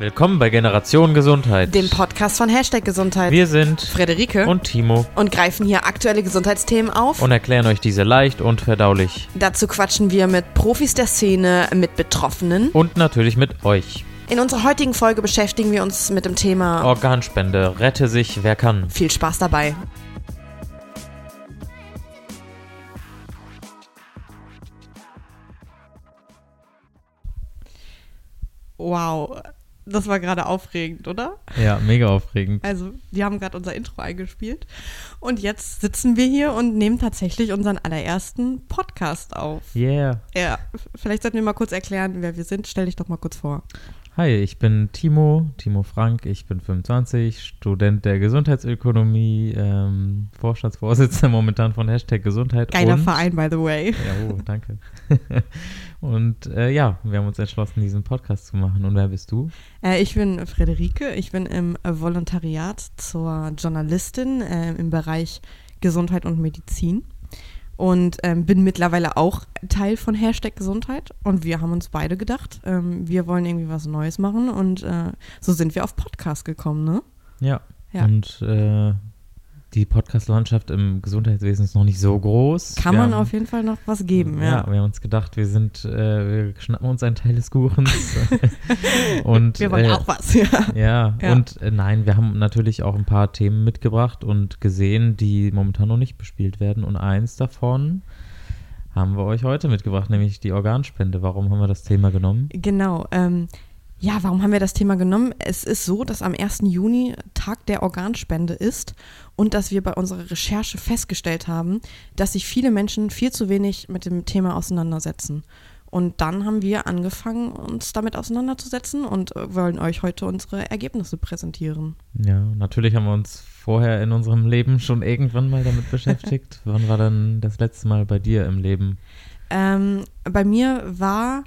Willkommen bei Generation Gesundheit. dem Podcast von Hashtag Gesundheit. Wir sind Friederike und Timo und greifen hier aktuelle Gesundheitsthemen auf. und erklären euch diese leicht und verdaulich. Dazu quatschen wir mit Profis der Szene, mit Betroffenen. Und natürlich mit euch. In unserer heutigen Folge beschäftigen wir uns mit dem Thema Organspende. Rette sich, wer kann. viel Spaß dabei. Wow, das war gerade aufregend, oder? Ja, mega aufregend. Also, wir haben gerade unser Intro eingespielt und jetzt sitzen wir hier und nehmen tatsächlich unseren allerersten Podcast auf. Yeah. Ja, vielleicht sollten wir mal kurz erklären, wer wir sind. Stell dich doch mal kurz vor. Hi, ich bin Timo, Timo Frank, ich bin 25, Student der Gesundheitsökonomie, ähm, Vorstandsvorsitzender momentan von Hashtag Gesundheit. Geiler Verein, by the way. Ja, oh, danke. und äh, ja, wir haben uns entschlossen, diesen Podcast zu machen. Und wer bist du? Äh, ich bin Frederike. Ich bin im Volontariat zur Journalistin äh, im Bereich Gesundheit und Medizin und ähm, bin mittlerweile auch Teil von Hashtag Gesundheit. Und wir haben uns beide gedacht, ähm, wir wollen irgendwie was Neues machen und äh, so sind wir auf Podcast gekommen, ne? Ja. Ja. Und äh, die Podcast-Landschaft im Gesundheitswesen ist noch nicht so groß. Kann Wir man haben- auf jeden Fall noch was geben, Ja, ja. wir haben uns gedacht, wir sind, äh, wir schnappen uns einen Teil des Kuchens. und, Wir wollen äh, auch was, ja. Ja, Ja. und äh, nein, wir haben natürlich auch ein paar Themen mitgebracht und gesehen, die momentan noch nicht bespielt werden. Und eins davon haben wir euch heute mitgebracht, nämlich die Organspende. Warum haben wir das Thema genommen? Genau. Ähm, ja, warum haben wir das Thema genommen? Es ist so, dass am 1. Juni Tag der Organspende ist und dass wir bei unserer Recherche festgestellt haben, dass sich viele Menschen viel zu wenig mit dem Thema auseinandersetzen. Und dann haben wir angefangen, uns damit auseinanderzusetzen und äh, wollen euch heute unsere Ergebnisse präsentieren. Ja, natürlich haben wir uns vorher in unserem Leben schon irgendwann mal damit beschäftigt. Wann war dann das letzte Mal bei dir im Leben? Ähm, bei mir war,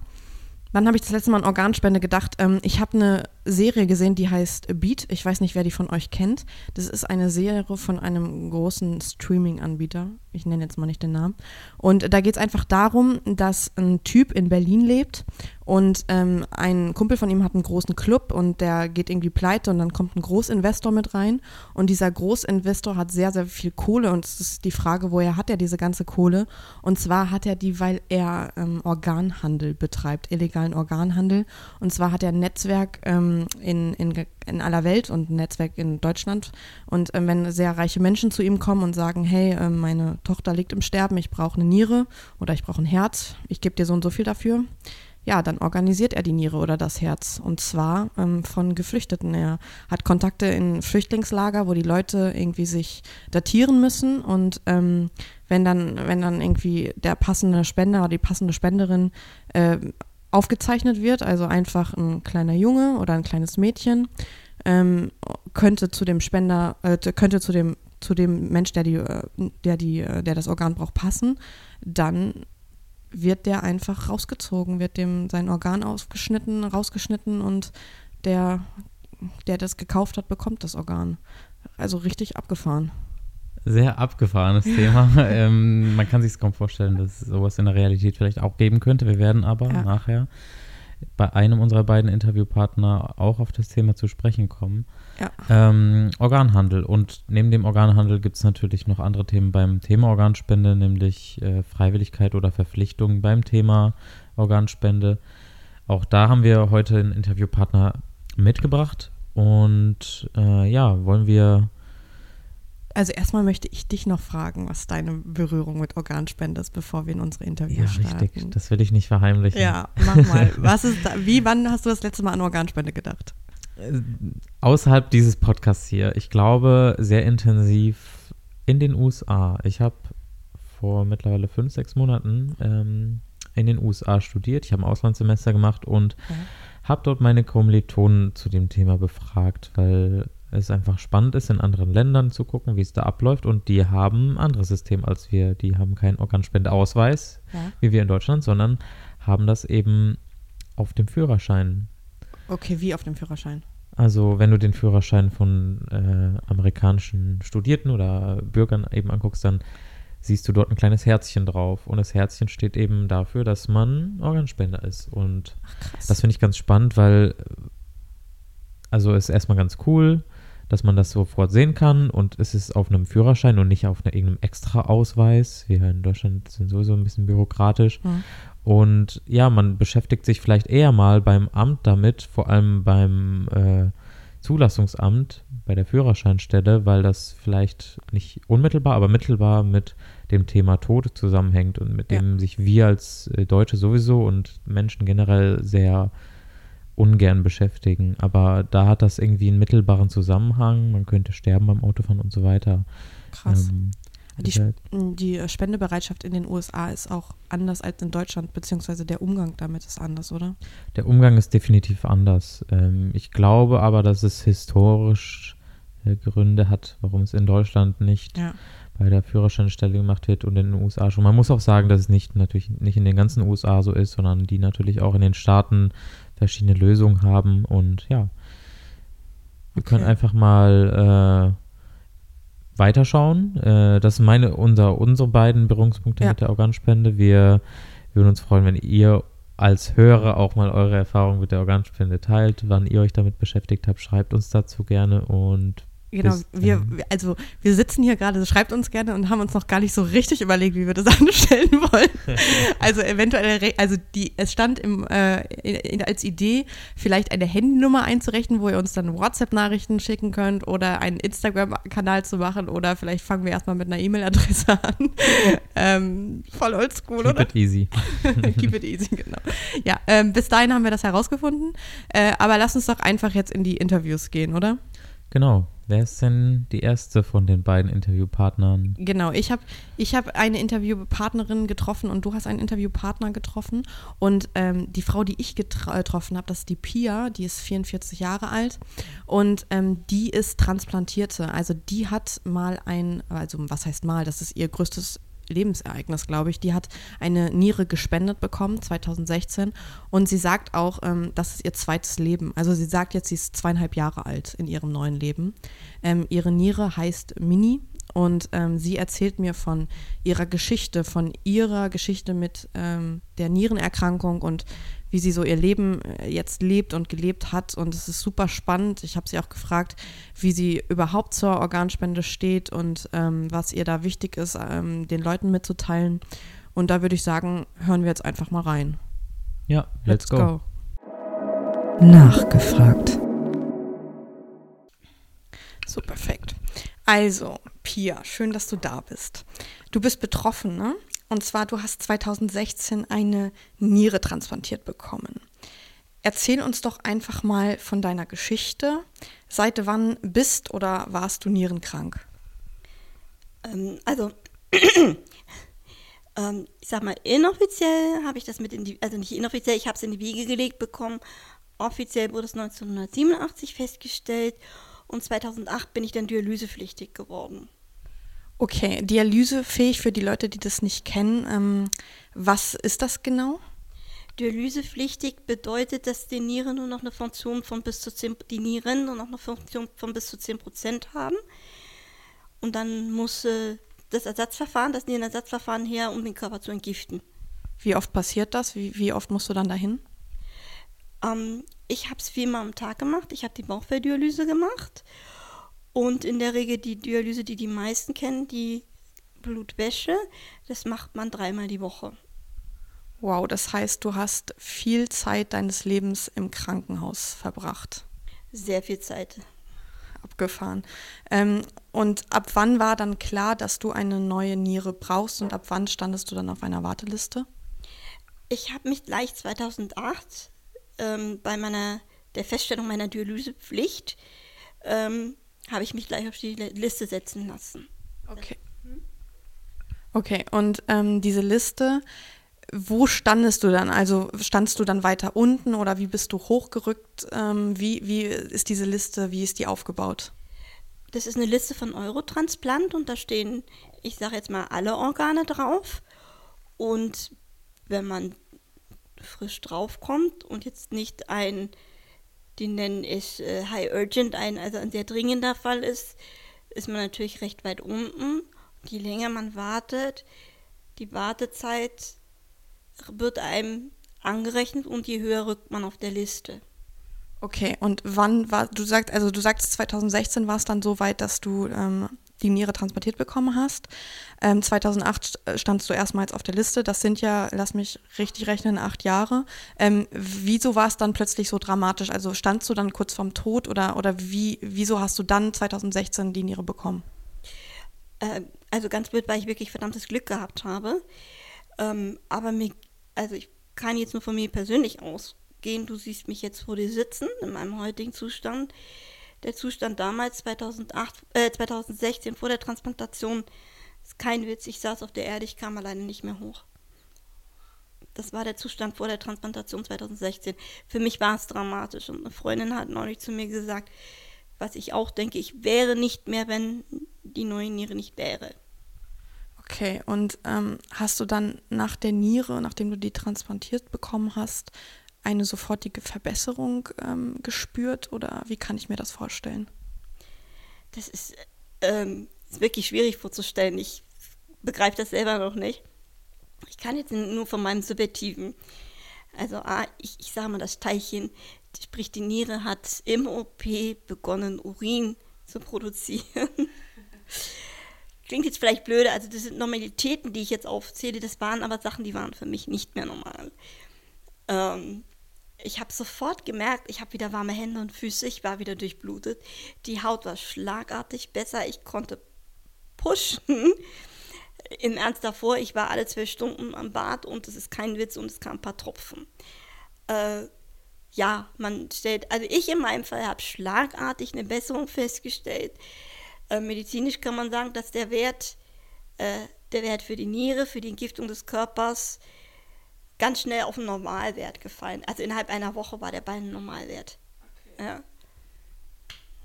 wann habe ich das letzte Mal an Organspende gedacht? Ähm, ich habe eine Serie gesehen, die heißt Beat. Ich weiß nicht, wer die von euch kennt. Das ist eine Serie von einem großen Streaming-Anbieter. Ich nenne jetzt mal nicht den Namen. Und da geht es einfach darum, dass ein Typ in Berlin lebt und ähm, ein Kumpel von ihm hat einen großen Club und der geht irgendwie pleite und dann kommt ein Großinvestor mit rein und dieser Großinvestor hat sehr, sehr viel Kohle und es ist die Frage, woher hat er diese ganze Kohle? Und zwar hat er die, weil er ähm, Organhandel betreibt, illegalen Organhandel. Und zwar hat er ein Netzwerk ähm, in, in, in aller Welt und ein Netzwerk in Deutschland. Und ähm, wenn sehr reiche Menschen zu ihm kommen und sagen, hey, ähm, meine Tochter liegt im Sterben, ich brauche eine Niere oder ich brauche ein Herz, ich gebe dir so und so viel dafür, ja, dann organisiert er die Niere oder das Herz. Und zwar ähm, von Geflüchteten. Er hat Kontakte in Flüchtlingslager, wo die Leute irgendwie sich datieren müssen. Und ähm, wenn dann, wenn dann irgendwie der passende Spender oder die passende Spenderin äh, aufgezeichnet wird, also einfach ein kleiner Junge oder ein kleines Mädchen, ähm, könnte zu dem Spender, äh, könnte zu dem zu dem Mensch, der die, äh, der die, äh, der das Organ braucht, passen, dann wird der einfach rausgezogen, wird dem sein Organ aufgeschnitten, rausgeschnitten und der, der das gekauft hat, bekommt das Organ. Also richtig abgefahren. Sehr abgefahrenes Thema. ähm, man kann sich kaum vorstellen, dass es sowas in der Realität vielleicht auch geben könnte. Wir werden aber Ja. nachher bei einem unserer beiden Interviewpartner auch auf das Thema zu sprechen kommen. Ja. Ähm, Organhandel. Und neben dem Organhandel gibt es natürlich noch andere Themen beim Thema Organspende, nämlich äh, Freiwilligkeit oder Verpflichtung beim Thema Organspende. Auch da haben wir heute einen Interviewpartner mitgebracht. Und äh, ja, wollen wir Also erstmal möchte ich dich noch fragen, was deine Berührung mit Organspende ist, bevor wir in unsere Interviews Ja, starten. richtig. Das will ich nicht verheimlichen. Ja, mach mal. Was ist da, wie, wann hast du das letzte Mal an Organspende gedacht? Äh, Außerhalb dieses Podcasts hier, ich glaube, sehr intensiv in den USA. Ich habe vor mittlerweile fünf, sechs Monaten ähm, in den USA studiert. Ich habe ein Auslandssemester gemacht und Ja. habe dort meine Kommilitonen zu dem Thema befragt, weil es einfach spannend ist, in anderen Ländern zu gucken, wie es da abläuft. Und die haben ein anderes System als wir. Die haben keinen Organspendeausweis, Ja. wie wir in Deutschland, sondern haben das eben auf dem Führerschein. Okay, wie auf dem Führerschein? Also wenn du den Führerschein von äh, amerikanischen Studierten oder Bürgern eben anguckst, dann siehst du dort ein kleines Herzchen drauf. Und das Herzchen steht eben dafür, dass man Organspender ist. Und Ach das finde ich ganz spannend, weil also ist erstmal ganz cool, dass man das sofort sehen kann und es ist auf einem Führerschein und nicht auf einer, irgendeinem Extra-Ausweis. Wir in Deutschland sind sowieso ein bisschen bürokratisch. Mhm. Und ja, man beschäftigt sich vielleicht eher mal beim Amt damit, vor allem beim äh, Zulassungsamt, bei der Führerscheinstelle, weil das vielleicht nicht unmittelbar, aber mittelbar mit dem Thema Tod zusammenhängt und mit Ja. dem sich wir als äh, Deutsche sowieso und Menschen generell sehr ungern beschäftigen. Aber da hat das irgendwie einen mittelbaren Zusammenhang. Man könnte sterben beim Autofahren und so weiter. Krass. Ähm, Die, halt- die äh, Spendebereitschaft in den USA ist auch anders als in Deutschland, beziehungsweise der Umgang damit ist anders, oder? Der Umgang ist definitiv anders. Ähm, ich glaube aber, dass es historisch äh, Gründe hat, warum es in Deutschland nicht Ja. bei der Führerscheinstelle gemacht wird und in den USA schon. Man muss auch sagen, dass es nicht natürlich nicht in den ganzen USA so ist, sondern die natürlich auch in den Staaten verschiedene Lösungen haben und ja. Wir Okay. können einfach mal äh, weiterschauen. Äh, das sind meine, unser, unsere beiden Berührungspunkte Ja. mit der Organspende. Wir würden uns freuen, wenn ihr als Hörer auch mal eure Erfahrungen mit der Organspende teilt, wann ihr euch damit beschäftigt habt. Schreibt uns dazu gerne und Genau, wir, also wir sitzen hier gerade, schreibt uns gerne und haben uns noch gar nicht so richtig überlegt, wie wir das anstellen wollen. also eventuell, also die, es stand im, äh, in, als Idee, vielleicht eine Handynummer einzurechnen, wo ihr uns dann WhatsApp-Nachrichten schicken könnt oder einen Instagram-Kanal zu machen oder vielleicht fangen wir erstmal mit einer E-Mail-Adresse an. ähm, voll oldschool, keep oder? it easy. Keep it easy, genau. Ja, ähm, bis dahin haben wir das herausgefunden. Äh, aber lass uns doch einfach jetzt in die Interviews gehen, oder? Genau. Wer ist denn die erste von den beiden Interviewpartnern? Genau, ich habe ich hab eine Interviewpartnerin getroffen und du hast einen Interviewpartner getroffen. Und ähm, die Frau, die ich getra- getroffen habe, das ist die Pia, die ist 44 Jahre alt und ähm, die ist Transplantierte. Also die hat mal ein, also was heißt mal, das ist ihr größtes Lebensereignis, glaube ich. Die hat eine Niere gespendet bekommen, 2016. Und sie sagt auch, ähm, das ist ihr zweites Leben. Also sie sagt jetzt, sie ist zweieinhalb Jahre alt in ihrem neuen Leben. Ähm, ihre Niere heißt Mini und ähm, sie erzählt mir von ihrer Geschichte, von ihrer Geschichte mit ähm, der Nierenerkrankung und wie sie so ihr Leben äh, jetzt lebt und gelebt hat. Und es ist super spannend. Ich habe sie auch gefragt, wie sie überhaupt zur Organspende steht und ähm, was ihr da wichtig ist, ähm, den Leuten mitzuteilen. Und da würde ich sagen, hören wir jetzt einfach mal rein. Ja, let's, go. Nachgefragt. So, perfekt. Also, Pia, schön, dass du da bist. Du bist betroffen, ne? Und zwar, du hast 2016 eine Niere transplantiert bekommen. Erzähl uns doch einfach mal von deiner Geschichte. Seit wann bist oder warst du nierenkrank? Ähm, also, ähm, ich sag mal, inoffiziell habe ich das mit in die, also nicht inoffiziell, ich habe es in die Wiege gelegt bekommen. Offiziell wurde es 1987 festgestellt und 2008 bin ich dann dialysepflichtig geworden. Okay, dialysefähig für die Leute, die das nicht kennen. Ähm, was ist das genau? Dialysepflichtig bedeutet, dass die Nieren nur noch eine Funktion von bis zu 10, die Nieren nur noch eine Funktion von bis zu 10 Prozent haben. Und dann muss äh, das Ersatzverfahren, das Nierenersatzverfahren her, um den Körper zu entgiften. Wie oft passiert das? Wie, wie oft musst du dann dahin? Ähm, ich habe es viermal am Tag gemacht. Ich habe die Bauchfelldialyse gemacht. Und in der Regel die Dialyse, die die meisten kennen, die Blutwäsche, das macht man dreimal die Woche. Wow, das heißt, du hast viel Zeit deines Lebens im Krankenhaus verbracht. Sehr viel Zeit. Abgefahren. Ähm, und ab wann war dann klar, dass du eine neue Niere brauchst und ab wann standest du dann auf einer Warteliste? Ich habe mich gleich 2008 ähm, bei meiner der Feststellung meiner Dialysepflicht ähm, habe ich mich gleich auf die Liste setzen lassen. Okay. Okay, und ähm, diese Liste, wo standest du dann? Also standst du dann weiter unten oder wie bist du hochgerückt? Ähm, wie, wie ist diese Liste, wie ist die aufgebaut? Das ist eine Liste von Eurotransplant und da stehen, ich sage jetzt mal, alle Organe drauf. Und wenn man frisch draufkommt und jetzt nicht ein, die nennen es äh, High Urgent, ein, also ein sehr dringender Fall ist, ist man natürlich recht weit unten. Je länger man wartet, die Wartezeit wird einem angerechnet und je höher rückt man auf der Liste. Okay, und wann war, du sagst, also du sagst 2016 war es dann so weit, dass du ähm, die Niere transportiert bekommen hast. Ähm, 2008 standst du erstmals auf der Liste. Das sind ja, lass mich richtig rechnen, acht Jahre. Ähm, wieso war es dann plötzlich so dramatisch? Also standst du dann kurz vorm Tod oder, oder wie, wieso hast du dann 2016 die Niere bekommen? Äh, also ganz blöd, weil ich wirklich verdammtes Glück gehabt habe. Ähm, aber mir, also ich kann jetzt nur von mir persönlich aus gehen. Du siehst mich jetzt vor dir sitzen, in meinem heutigen Zustand. Der Zustand damals, 2008, äh, 2016, vor der Transplantation, ist kein Witz. Ich saß auf der Erde, ich kam alleine nicht mehr hoch. Das war der Zustand vor der Transplantation 2016. Für mich war es dramatisch. Und eine Freundin hat neulich zu mir gesagt, was ich auch denke, ich wäre nicht mehr, wenn die neue Niere nicht wäre. Okay, und ähm, hast du dann nach der Niere, nachdem du die transplantiert bekommen hast, eine sofortige Verbesserung ähm, gespürt oder wie kann ich mir das vorstellen? Das ist, ähm, ist wirklich schwierig vorzustellen. Ich begreife das selber noch nicht. Ich kann jetzt nur von meinem Subjektiven. Also, ah, ich, ich sage mal, das Teilchen, sprich die Niere, hat im OP begonnen, Urin zu produzieren. Klingt jetzt vielleicht blöde, also das sind Normalitäten, die ich jetzt aufzähle, das waren aber Sachen, die waren für mich nicht mehr normal. Ähm, ich habe sofort gemerkt, ich habe wieder warme Hände und Füße, ich war wieder durchblutet. Die Haut war schlagartig besser, ich konnte pushen. Im Ernst davor, ich war alle zwölf Stunden am Bad und es ist kein Witz und es kamen ein paar Tropfen. Äh, ja, man stellt, also ich in meinem Fall habe schlagartig eine Besserung festgestellt. Äh, medizinisch kann man sagen, dass der Wert, äh, der Wert für die Niere, für die Entgiftung des Körpers ganz schnell auf einen Normalwert gefallen. Also innerhalb einer Woche war der bei einem Normalwert. Okay. Ja.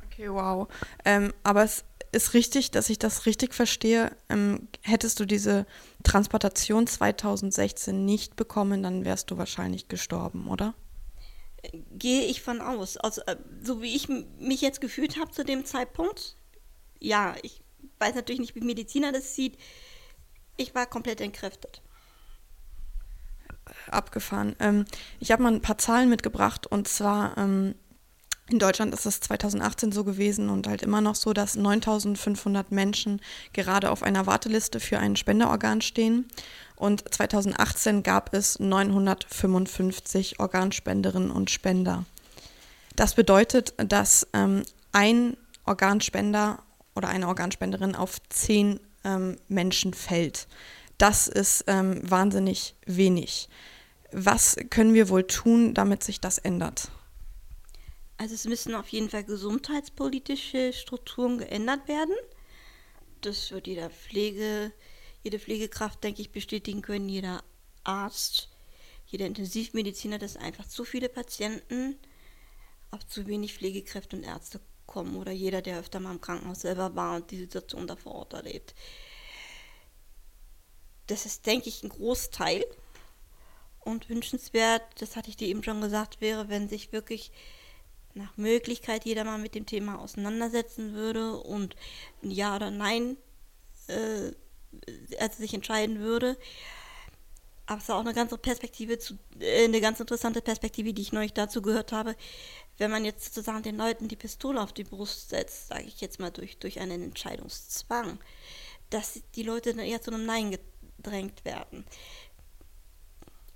Okay, wow. Ähm, aber es ist richtig, dass ich das richtig verstehe. Ähm, hättest du diese Transplantation 2016 nicht bekommen, dann wärst du wahrscheinlich gestorben, oder? Gehe ich von aus. Also, äh, so wie ich mich jetzt gefühlt habe zu dem Zeitpunkt, ja, ich weiß natürlich nicht, wie Mediziner das sieht. Ich war komplett entkräftet abgefahren. Ähm, ich habe mal ein paar Zahlen mitgebracht und zwar ähm, in Deutschland ist es 2018 so gewesen und halt immer noch so, dass 9500 Menschen gerade auf einer Warteliste für ein Spenderorgan stehen. Und 2018 gab es 955 Organspenderinnen und Spender. Das bedeutet, dass ähm, ein Organspender oder eine Organspenderin auf zehn ähm, Menschen fällt. Das ist ähm, wahnsinnig wenig. Was können wir wohl tun, damit sich das ändert? Also es müssen auf jeden Fall gesundheitspolitische Strukturen geändert werden. Das wird jeder Pflege, jede Pflegekraft, denke ich, bestätigen können, jeder Arzt, jeder Intensivmediziner, dass einfach zu viele Patienten auf zu wenig Pflegekräfte und Ärzte kommen oder jeder, der öfter mal im Krankenhaus selber war und die Situation da vor Ort erlebt. Das ist, denke ich, ein Großteil und wünschenswert, das hatte ich dir eben schon gesagt, wäre, wenn sich wirklich nach Möglichkeit jeder mal mit dem Thema auseinandersetzen würde und ein Ja oder Nein äh, also sich entscheiden würde. Aber es ist auch eine ganz Perspektive zu, äh, eine ganz interessante Perspektive, die ich neulich dazu gehört habe. Wenn man jetzt sozusagen den Leuten die Pistole auf die Brust setzt, sage ich jetzt mal durch, durch einen Entscheidungszwang, dass die Leute dann eher zu einem Nein gedrängt werden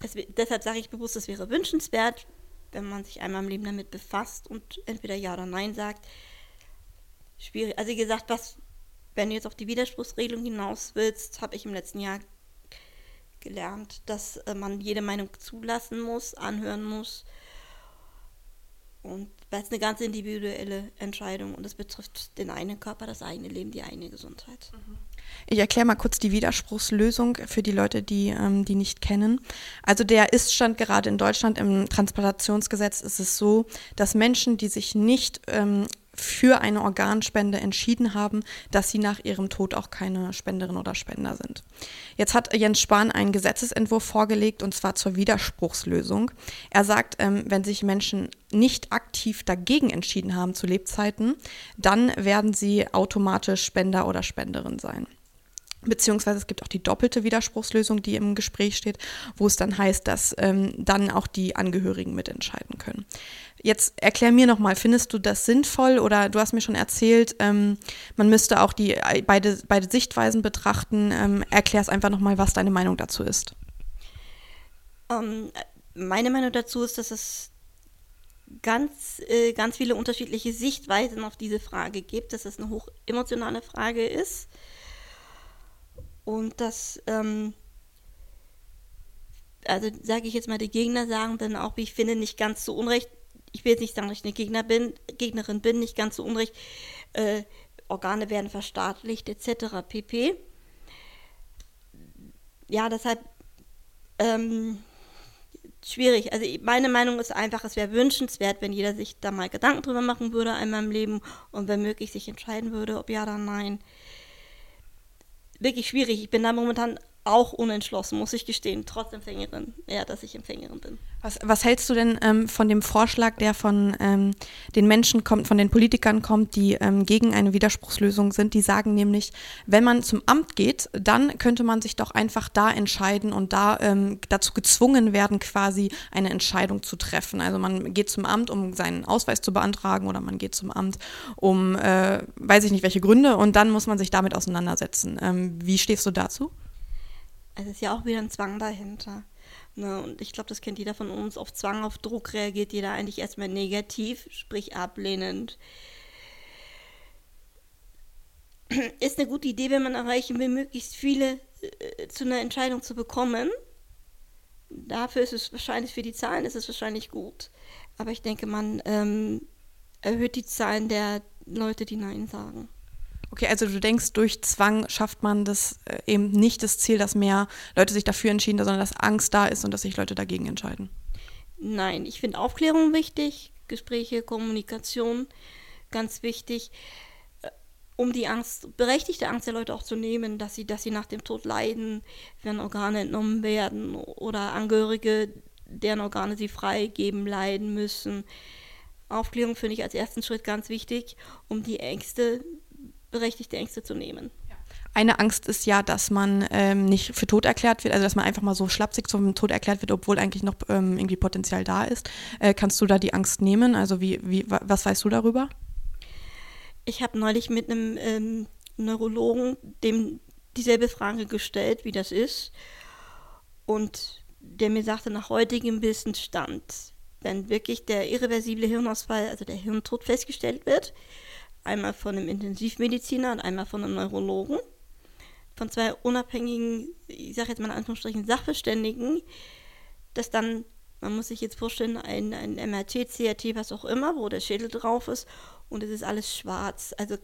es, deshalb sage ich bewusst, es wäre wünschenswert, wenn man sich einmal im Leben damit befasst und entweder Ja oder Nein sagt. Schwierig. Also wie gesagt, was, wenn du jetzt auf die Widerspruchsregelung hinaus willst, habe ich im letzten Jahr gelernt, dass äh, man jede Meinung zulassen muss, anhören muss. Und weil es eine ganz individuelle Entscheidung und es betrifft den eigenen Körper, das eigene Leben, die eigene Gesundheit. Mhm. Ich erkläre mal kurz die Widerspruchslösung für die Leute, die ähm, die nicht kennen. Also der Iststand gerade in Deutschland im Transplantationsgesetz ist es so, dass Menschen, die sich nicht ähm, für eine Organspende entschieden haben, dass sie nach ihrem Tod auch keine Spenderin oder Spender sind. Jetzt hat Jens Spahn einen Gesetzesentwurf vorgelegt und zwar zur Widerspruchslösung. Er sagt, ähm, wenn sich Menschen nicht aktiv dagegen entschieden haben zu Lebzeiten, dann werden sie automatisch Spender oder Spenderin sein. Beziehungsweise es gibt auch die doppelte Widerspruchslösung, die im Gespräch steht, wo es dann heißt, dass ähm, dann auch die Angehörigen mitentscheiden können. Jetzt erklär mir nochmal, findest du das sinnvoll oder du hast mir schon erzählt, ähm, man müsste auch die äh, beide, beide Sichtweisen betrachten. Ähm, erklär es einfach nochmal, was deine Meinung dazu ist. Ähm, meine Meinung dazu ist, dass es ganz, äh, ganz viele unterschiedliche Sichtweisen auf diese Frage gibt, dass es eine hoch emotionale Frage ist und dass, ähm, also sage ich jetzt mal, die Gegner sagen dann auch, wie ich finde, nicht ganz so unrecht, ich will jetzt nicht sagen, dass ich eine Gegner bin, Gegnerin bin, nicht ganz so unrecht, äh, Organe werden verstaatlicht etc. pp. Ja, deshalb ähm, schwierig. Also meine Meinung ist einfach, es wäre wünschenswert, wenn jeder sich da mal Gedanken drüber machen würde einmal im Leben und wenn möglich sich entscheiden würde, ob ja oder nein. Wirklich schwierig. Ich bin da momentan auch unentschlossen, muss ich gestehen, trotz Empfängerin, ja, dass ich Empfängerin bin. Was, was hältst du denn ähm, von dem Vorschlag, der von ähm, den Menschen kommt, von den Politikern kommt, die ähm, gegen eine Widerspruchslösung sind? Die sagen nämlich, wenn man zum Amt geht, dann könnte man sich doch einfach da entscheiden und da ähm, dazu gezwungen werden, quasi eine Entscheidung zu treffen. Also man geht zum Amt, um seinen Ausweis zu beantragen oder man geht zum Amt, um äh, weiß ich nicht welche Gründe und dann muss man sich damit auseinandersetzen. Ähm, wie stehst du dazu? Es ist ja auch wieder ein Zwang dahinter. Ne? Und ich glaube, das kennt jeder von uns. Auf Zwang, auf Druck reagiert jeder eigentlich erstmal negativ, sprich ablehnend. Ist eine gute Idee, wenn man erreichen will, möglichst viele äh, zu einer Entscheidung zu bekommen. Dafür ist es wahrscheinlich, für die Zahlen ist es wahrscheinlich gut. Aber ich denke, man ähm, erhöht die Zahlen der Leute, die Nein sagen. Okay, also du denkst, durch Zwang schafft man das äh, eben nicht das Ziel, dass mehr Leute sich dafür entschieden, sondern dass Angst da ist und dass sich Leute dagegen entscheiden. Nein, ich finde Aufklärung wichtig, Gespräche, Kommunikation ganz wichtig, äh, um die Angst, berechtigte Angst der Leute auch zu nehmen, dass sie, dass sie nach dem Tod leiden, wenn Organe entnommen werden oder Angehörige, deren Organe sie freigeben, leiden müssen. Aufklärung finde ich als ersten Schritt ganz wichtig, um die Ängste berechtigte Ängste zu nehmen. Eine Angst ist ja, dass man ähm, nicht für tot erklärt wird, also dass man einfach mal so schlapsig zum Tod erklärt wird, obwohl eigentlich noch ähm, irgendwie Potenzial da ist. Äh, kannst du da die Angst nehmen? Also wie, wie, was weißt du darüber? Ich habe neulich mit einem ähm, Neurologen dem dieselbe Frage gestellt, wie das ist. Und der mir sagte, nach heutigem Wissensstand, wenn wirklich der irreversible Hirnausfall, also der Hirntod festgestellt wird, einmal von einem Intensivmediziner und einmal von einem Neurologen, von zwei unabhängigen, ich sage jetzt mal in Anführungsstrichen, Sachverständigen, dass dann, man muss sich jetzt vorstellen, ein, ein MRT, CRT, was auch immer, wo der Schädel drauf ist und es ist alles schwarz, also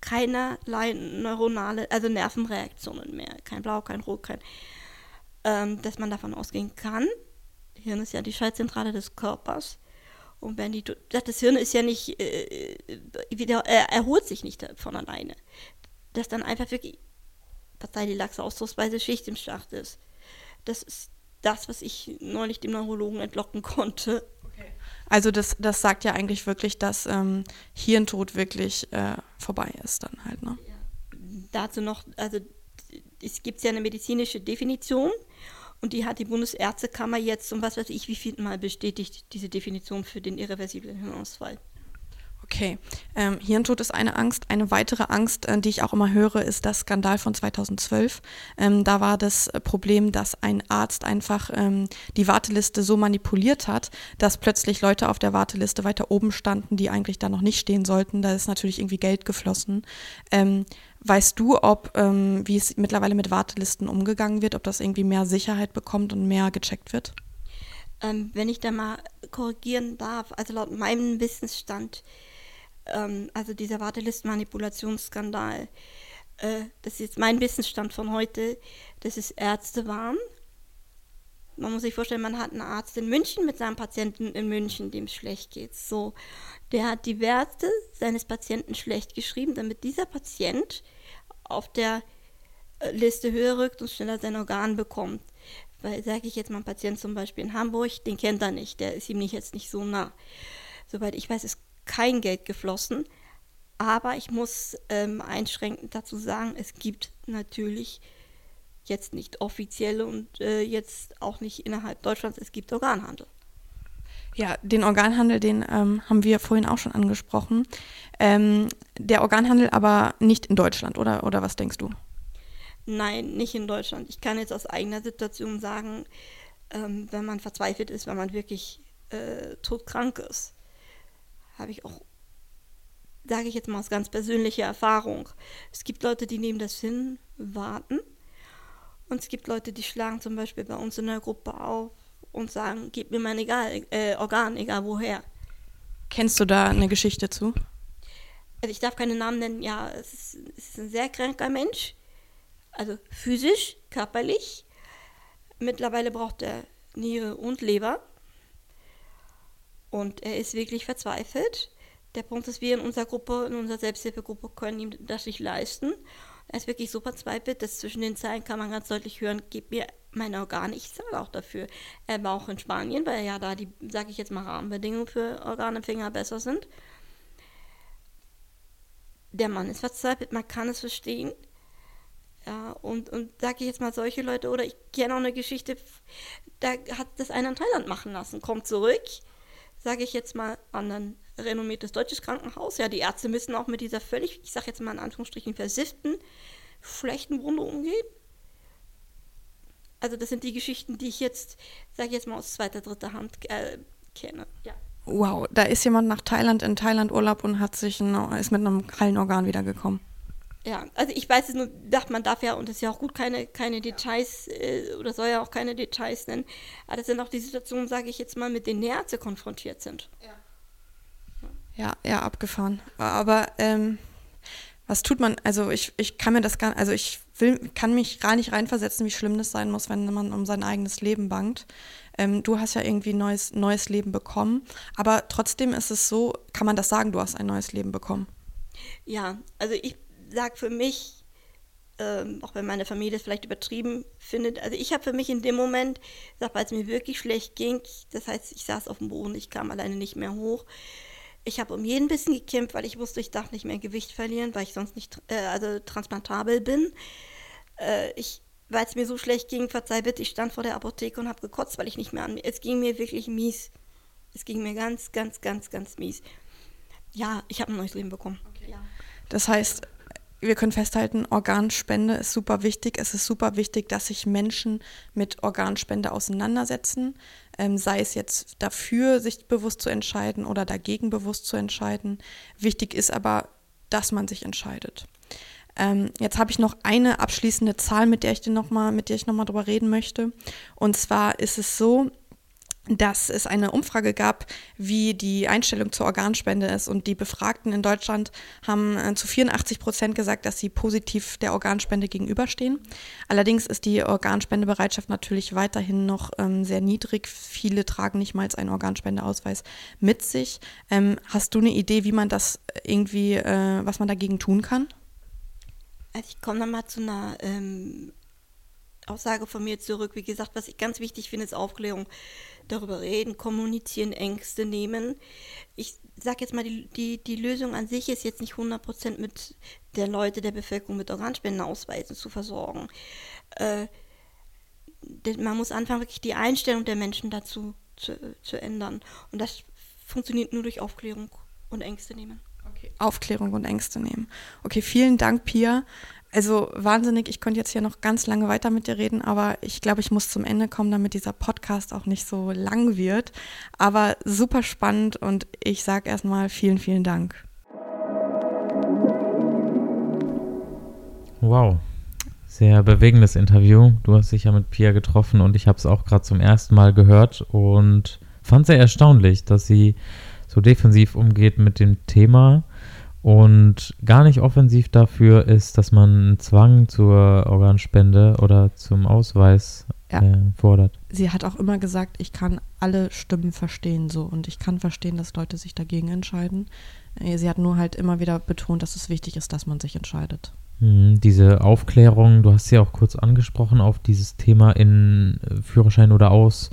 keinerlei neuronale, also Nervenreaktionen mehr, kein Blau, kein Rot, kein, ähm, dass man davon ausgehen kann, Hirn ist ja die Schaltzentrale des Körpers, und wenn die, das Hirn ist ja nicht, äh, wieder, äh, erholt sich nicht von alleine. Dass dann einfach wirklich, Partei die laxe Ausdrucksweise, Schicht im Schacht ist. Das ist das, was ich neulich dem Neurologen entlocken konnte. Okay. Also das, das sagt ja eigentlich wirklich, dass ähm, Hirntod wirklich äh, vorbei ist dann halt, ne? Ja. Dazu noch, also es gibt ja eine medizinische Definition und die hat die Bundesärztekammer jetzt um was weiß ich wie viel Mal bestätigt, diese Definition für den irreversiblen Hirnausfall. Okay, ähm, Hirntod ist eine Angst. Eine weitere Angst, äh, die ich auch immer höre, ist das Skandal von 2012. Ähm, da war das Problem, dass ein Arzt einfach ähm, die Warteliste so manipuliert hat, dass plötzlich Leute auf der Warteliste weiter oben standen, die eigentlich da noch nicht stehen sollten. Da ist natürlich irgendwie Geld geflossen. Weißt du, ob, ähm, wie es mittlerweile mit Wartelisten umgegangen wird, ob das irgendwie mehr Sicherheit bekommt und mehr gecheckt wird? Ähm, wenn ich da mal korrigieren darf, also laut meinem Wissensstand ähm, also dieser Wartelistenmanipulationsskandal, äh, das ist jetzt mein Wissensstand von heute, dass es Ärzte waren. Man muss sich vorstellen, man hat einen Arzt in München mit seinem Patienten in München, dem es schlecht geht. So, der hat die Werte seines Patienten schlecht geschrieben, damit dieser Patient auf der äh, Liste höher rückt und schneller sein Organ bekommt. Weil, sage ich jetzt mal, ein Patient zum Beispiel in Hamburg, den kennt er nicht, der ist ihm nicht jetzt nicht so nah. Soweit ich weiß, ist kein Geld geflossen. Aber ich muss ähm, einschränkend dazu sagen, es gibt natürlich jetzt nicht offizielle und äh, jetzt auch nicht innerhalb Deutschlands, es gibt Organhandel. Ja, den Organhandel, den ähm, haben wir vorhin auch schon angesprochen. Ähm, der Organhandel aber nicht in Deutschland, oder, oder was denkst du? Nein, nicht in Deutschland. Ich kann jetzt aus eigener Situation sagen, ähm, wenn man verzweifelt ist, wenn man wirklich äh, todkrank ist, habe ich auch, sage ich jetzt mal aus ganz persönlicher Erfahrung. Es gibt Leute, die nehmen das hin, warten. Und es gibt Leute, die schlagen zum Beispiel bei uns in der Gruppe auf und sagen, gib mir mein egal, äh, Organ, egal woher. Kennst du da eine Geschichte zu? Also ich darf keine Namen nennen, ja, es ist, es ist ein sehr kranker Mensch. Also physisch, körperlich. Mittlerweile braucht er Niere und Leber. Und er ist wirklich verzweifelt. Der Punkt ist, wir in unserer Gruppe, in unserer Selbsthilfegruppe können ihm das nicht leisten. Er ist wirklich so verzweifelt, dass zwischen den Zeilen kann man ganz deutlich hören, gib mir meine Organe, ich zahle auch dafür. Er war auch in Spanien, weil ja da die, sage ich jetzt mal, Rahmenbedingungen für Organempfänger besser sind. Der Mann ist verzweifelt, man kann es verstehen. Ja, und, und sage ich jetzt mal solche Leute, oder ich kenne auch eine Geschichte, da hat das einer in Thailand machen lassen, kommt zurück, sage ich jetzt mal, an ein renommiertes deutsches Krankenhaus. Ja, die Ärzte müssen auch mit dieser völlig, ich sage jetzt mal in Anführungsstrichen, versifften, schlechten Wunde umgehen. Also das sind die Geschichten, die ich jetzt, sage ich jetzt mal aus zweiter, dritter Hand äh, kenne. Ja. Wow, da ist jemand nach Thailand in Thailand Urlaub und hat sich ein, ist mit einem Hallenorgan wiedergekommen. Ja, also ich weiß es nur, dachte man darf ja, und das ist ja auch gut, keine, keine Details äh, oder soll ja auch keine Details nennen. Aber das sind auch die Situationen, sage ich jetzt mal, mit denen Ärzte konfrontiert sind. Ja. Ja, ja, abgefahren. Aber ähm, was tut man? Also ich, ich kann mir das gar also ich will, kann mich gar nicht reinversetzen, wie schlimm das sein muss, wenn man um sein eigenes Leben bangt. Ähm, du hast ja irgendwie neues, neues Leben bekommen, aber trotzdem ist es so, kann man das sagen, du hast ein neues Leben bekommen? Ja, also ich sage für mich, ähm, auch wenn meine Familie das vielleicht übertrieben findet, also ich habe für mich in dem Moment, weil es mir wirklich schlecht ging, das heißt, ich saß auf dem Boden, ich kam alleine nicht mehr hoch, ich habe um jeden bisschen gekämpft, weil ich wusste, ich darf nicht mehr Gewicht verlieren, weil ich sonst nicht äh, also transplantabel bin. Äh, ich, weil es mir so schlecht ging, verzeih bitte, ich stand vor der Apotheke und habe gekotzt, weil ich nicht mehr an mir. Es ging mir wirklich mies. Es ging mir ganz, ganz, ganz, ganz mies. Ja, ich habe ein neues Leben bekommen. Okay. Ja. Das heißt, wir können festhalten, Organspende ist super wichtig. Es ist super wichtig, dass sich Menschen mit Organspende auseinandersetzen, ähm, sei es jetzt dafür, sich bewusst zu entscheiden oder dagegen bewusst zu entscheiden. Wichtig ist aber, dass man sich entscheidet. Ähm, jetzt habe ich noch eine abschließende Zahl, mit der ich noch mal, mit der ich nochmal drüber reden möchte. Und zwar ist es so, dass es eine Umfrage gab, wie die Einstellung zur Organspende ist. Und die Befragten in Deutschland haben äh, zu 84 Prozent gesagt, dass sie positiv der Organspende gegenüberstehen. Allerdings ist die Organspendebereitschaft natürlich weiterhin noch ähm, sehr niedrig. Viele tragen nicht mal einen Organspendeausweis mit sich. Ähm, hast du eine Idee, wie man das irgendwie, äh, was man dagegen tun kann? Also ich komme nochmal zu einer ähm, Aussage von mir zurück. Wie gesagt, was ich ganz wichtig finde, ist Aufklärung darüber reden, kommunizieren, Ängste nehmen. Ich sage jetzt mal, die, die, die Lösung an sich ist jetzt nicht 100% mit der Leute der Bevölkerung mit Organspendenausweisen zu versorgen. Äh, man muss anfangen, wirklich die Einstellung der Menschen dazu zu, zu ändern. Und das funktioniert nur durch Aufklärung und Ängste nehmen. Okay. Aufklärung und Ängste nehmen. Okay, vielen Dank, Pia. Also wahnsinnig, ich könnte jetzt hier noch ganz lange weiter mit dir reden, aber ich glaube, ich muss zum Ende kommen, damit dieser Podcast auch nicht so lang wird. Aber super spannend und ich sage erstmal vielen, vielen Dank. Wow, sehr bewegendes Interview. Du hast dich ja mit Pia getroffen und ich habe es auch gerade zum ersten Mal gehört und fand sehr erstaunlich, dass sie so defensiv umgeht mit dem Thema und gar nicht offensiv dafür ist, dass man einen Zwang zur Organspende oder zum Ausweis ja. äh, fordert. Sie hat auch immer gesagt, ich kann alle Stimmen verstehen so und ich kann verstehen, dass Leute sich dagegen entscheiden. Äh, sie hat nur halt immer wieder betont, dass es wichtig ist, dass man sich entscheidet. Mhm, diese Aufklärung, du hast sie auch kurz angesprochen auf dieses Thema in äh, Führerschein oder aus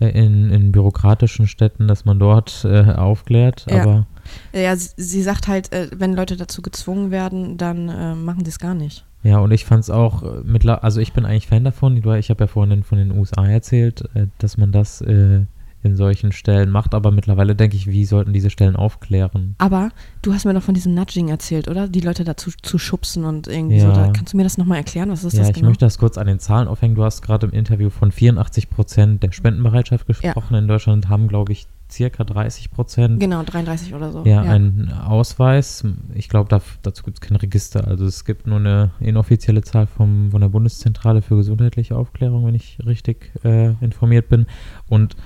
äh, in, in bürokratischen Städten, dass man dort äh, aufklärt, ja. aber ja, sie, sie sagt halt, äh, wenn Leute dazu gezwungen werden, dann äh, machen sie es gar nicht. Ja, und ich fand es auch äh, mittler, also ich bin eigentlich Fan davon. Ich habe ja vorhin von den USA erzählt, äh, dass man das äh, in solchen Stellen macht, aber mittlerweile denke ich, wie sollten diese Stellen aufklären? Aber du hast mir doch von diesem Nudging erzählt, oder? Die Leute dazu zu schubsen und irgendwie Ja. so. Da, kannst du mir das nochmal erklären? Was ist ja, das ich genau? möchte das kurz an den Zahlen aufhängen. Du hast gerade im Interview von 84 Prozent der Spendenbereitschaft gesprochen. In Deutschland haben, glaube ich, circa 30 Prozent genau, 33 oder so. ja, einen Ausweis. Ich glaube, da, dazu gibt es kein Register. Also es gibt nur eine inoffizielle Zahl vom, von der Bundeszentrale für gesundheitliche Aufklärung, wenn ich richtig äh, informiert bin. Und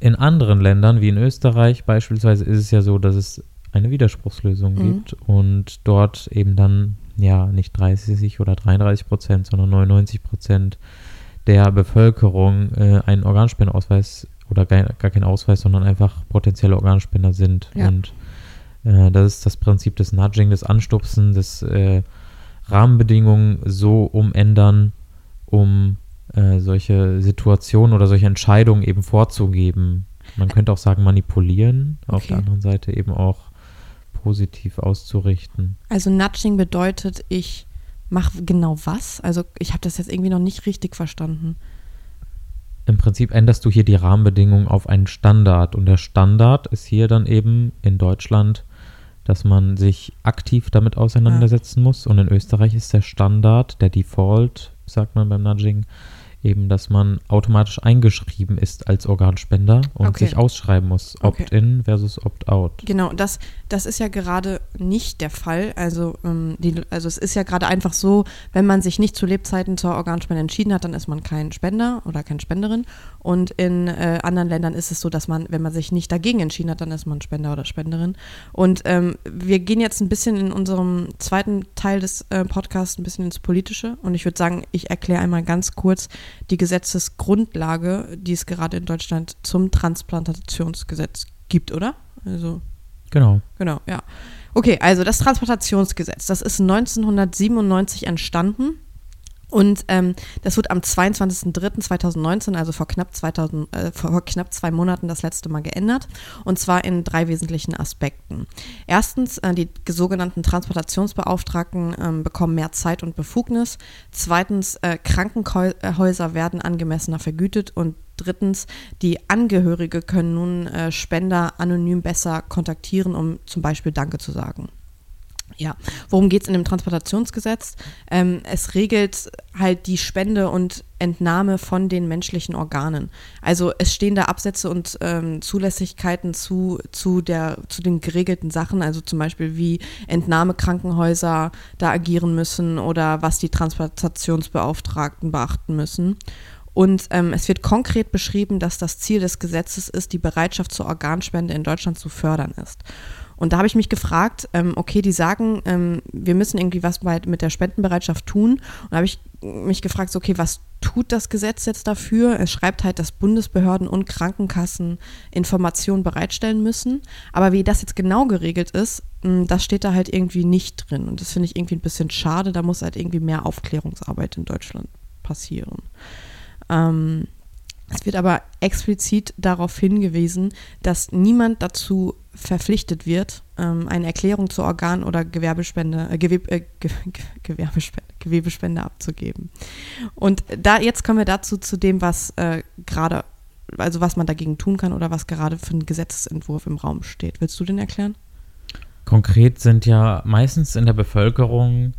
in anderen Ländern, wie in Österreich beispielsweise, ist es ja so, dass es eine Widerspruchslösung Mhm. gibt und dort eben dann ja nicht 30 oder 33 Prozent, sondern 99 Prozent der Bevölkerung äh, einen Organspendeausweis oder gar, gar keinen Ausweis, sondern einfach potenzielle Organspender sind. Ja. Und äh, das ist das Prinzip des Nudging, des Anstupsen, des äh, Rahmenbedingungen so umändern, um äh, solche Situationen oder solche Entscheidungen eben vorzugeben. Man könnte auch sagen, manipulieren, auf Okay. der anderen Seite eben auch positiv auszurichten. Also Nudging bedeutet, ich mache genau was? Also ich habe das jetzt irgendwie noch nicht richtig verstanden. Im Prinzip änderst du hier die Rahmenbedingungen auf einen Standard. Und der Standard ist hier dann eben in Deutschland, dass man sich aktiv damit auseinandersetzen muss. Und in Österreich ist der Standard, der Default, sagt man beim Nudging, eben, dass man automatisch eingeschrieben ist als Organspender und Okay. sich ausschreiben muss, Okay. Opt-in versus Opt-out. Genau, das, das ist ja gerade nicht der Fall. Also, ähm, die, also es ist ja gerade einfach so, wenn man sich nicht zu Lebzeiten zur Organspende entschieden hat, dann ist man kein Spender oder keine Spenderin. Und in äh, anderen Ländern ist es so, dass man, wenn man sich nicht dagegen entschieden hat, dann ist man Spender oder Spenderin. Und ähm, wir gehen jetzt ein bisschen in unserem zweiten Teil des äh, Podcasts ein bisschen ins Politische. Und ich würde sagen, ich erkläre einmal ganz kurz die Gesetzesgrundlage, die es gerade in Deutschland zum Transplantationsgesetz gibt, oder? Also Genau. Genau, ja. Okay, also das Transportationsgesetz, das ist 1997 entstanden und ähm, das wird am 22.03.2019, also vor knapp, 2000, äh, vor knapp zwei Monaten das letzte Mal geändert und zwar in drei wesentlichen Aspekten. Erstens, äh, die sogenannten Transportationsbeauftragten ähm, bekommen mehr Zeit und Befugnis. Zweitens, äh, Krankenhäuser werden angemessener vergütet und drittens, die Angehörige können nun äh, Spender anonym besser kontaktieren, um zum Beispiel Danke zu sagen. Ja, worum geht es in dem Transportationsgesetz? Ähm, es regelt halt die Spende und Entnahme von den menschlichen Organen. Also es stehen da Absätze und ähm, Zulässigkeiten zu, zu, der, zu den geregelten Sachen, also zum Beispiel wie Entnahmekrankenhäuser da agieren müssen oder was die Transplantationsbeauftragten beachten müssen. Und ähm, es wird konkret beschrieben, dass das Ziel des Gesetzes ist, die Bereitschaft zur Organspende in Deutschland zu fördern ist. Und da habe ich mich gefragt, ähm, okay, die sagen, ähm, wir müssen irgendwie was bei, mit der Spendenbereitschaft tun. Und da habe ich mich gefragt, so, okay, was tut das Gesetz jetzt dafür? Es schreibt halt, dass Bundesbehörden und Krankenkassen Informationen bereitstellen müssen. Aber wie das jetzt genau geregelt ist, mh, das steht da halt irgendwie nicht drin. Und das finde ich irgendwie ein bisschen schade. Da muss halt irgendwie mehr Aufklärungsarbeit in Deutschland passieren. Ähm, es wird aber explizit darauf hingewiesen, dass niemand dazu verpflichtet wird, ähm, eine Erklärung zur Organ- oder Gewerbespende, äh, Geweb, äh, Ge Ge Gewerbespende, Gewebespende abzugeben. Und da jetzt kommen wir dazu zu dem, was äh, gerade, also was man dagegen tun kann oder was gerade für ein Gesetzesentwurf im Raum steht. Willst du den erklären? Konkret sind ja meistens in der Bevölkerung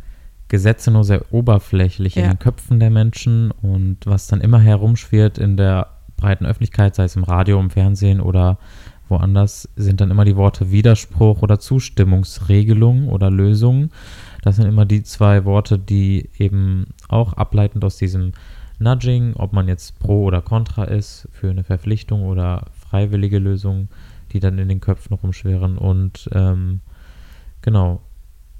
Gesetze nur sehr oberflächlich in Ja. den Köpfen der Menschen und was dann immer herumschwirrt in der breiten Öffentlichkeit, sei es im Radio, im Fernsehen oder woanders, sind dann immer die Worte Widerspruch oder Zustimmungsregelung oder Lösung. Das sind immer die zwei Worte, die eben auch ableitend aus diesem Nudging, ob man jetzt pro oder contra ist für eine Verpflichtung oder freiwillige Lösung, die dann in den Köpfen rumschwirren und ähm, genau,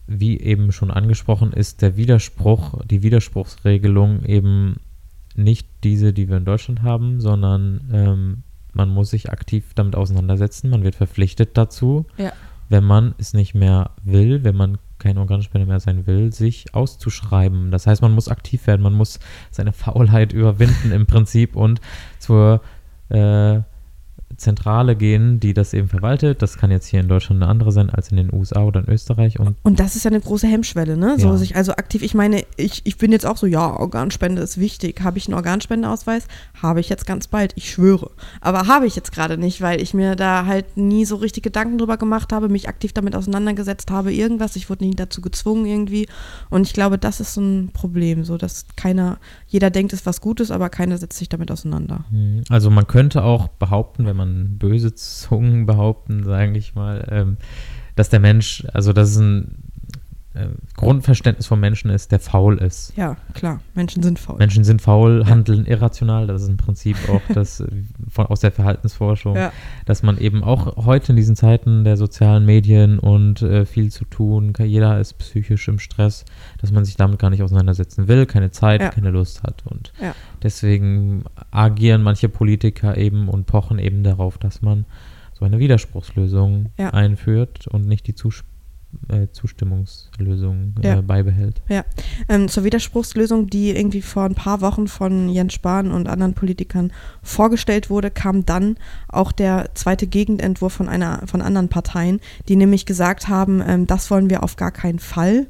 wie eben schon angesprochen, ist der Widerspruch, die Widerspruchsregelung eben nicht diese, die wir in Deutschland haben, sondern ähm, man muss sich aktiv damit auseinandersetzen. Man wird verpflichtet dazu, Ja. wenn man es nicht mehr will, wenn man kein Organspender mehr sein will, sich auszuschreiben. Das heißt, man muss aktiv werden, man muss seine Faulheit überwinden im Prinzip und zur, äh, Zentrale gehen, die das eben verwaltet. Das kann jetzt hier in Deutschland eine andere sein als in den USA oder in Österreich. Und, Und das ist ja eine große Hemmschwelle, ne? So Ja. sich also aktiv, ich meine, ich, ich bin jetzt auch so, ja, Organspende ist wichtig. Habe ich einen Organspendeausweis? Habe ich jetzt ganz bald, ich schwöre. Aber habe ich jetzt gerade nicht, weil ich mir da halt nie so richtig Gedanken drüber gemacht habe, mich aktiv damit auseinandergesetzt habe, irgendwas. Ich wurde nie dazu gezwungen irgendwie. Und ich glaube, das ist so ein Problem, so dass keiner, jeder denkt, es ist was Gutes, aber keiner setzt sich damit auseinander. Hm, also man könnte auch behaupten, wenn man böse Zungen behaupten, sage ich mal, ähm, dass der Mensch, also dass es ein äh, Grundverständnis vom Menschen ist, der faul ist. Ja, klar, Menschen sind faul. Menschen sind faul, handeln irrational. Das ist im Prinzip auch das äh, von, aus der Verhaltensforschung, Ja. dass man eben auch heute in diesen Zeiten der sozialen Medien und äh, viel zu tun, jeder ist psychisch im Stress, dass man sich damit gar nicht auseinandersetzen will, keine Zeit, Ja. keine Lust hat. Und Ja. deswegen agieren manche Politiker eben und pochen eben darauf, dass man so eine Widerspruchslösung Ja. einführt und nicht die Zus äh, Zustimmungslösung äh, Ja. beibehält. Ähm, zur Widerspruchslösung, die irgendwie vor ein paar Wochen von Jens Spahn und anderen Politikern vorgestellt wurde, kam dann auch der zweite Gegenentwurf von einer von anderen Parteien, die nämlich gesagt haben, ähm, das wollen wir auf gar keinen Fall.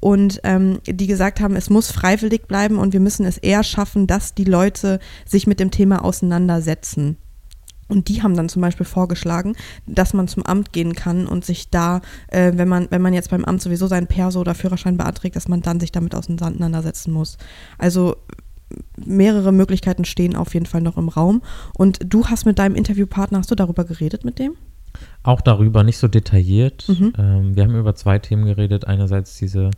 Und ähm, die gesagt haben, es muss freiwillig bleiben und wir müssen es eher schaffen, dass die Leute sich mit dem Thema auseinandersetzen. Und die haben dann zum Beispiel vorgeschlagen, dass man zum Amt gehen kann und sich da, äh, wenn man, wenn man jetzt beim Amt sowieso seinen Perso oder Führerschein beantragt, dass man dann sich damit auseinandersetzen muss. Also mehrere Möglichkeiten stehen auf jeden Fall noch im Raum. Und du hast mit deinem Interviewpartner, hast du darüber geredet mit dem? Auch darüber, nicht so detailliert. Mhm. Ähm, wir haben über zwei Themen geredet. Einerseits diese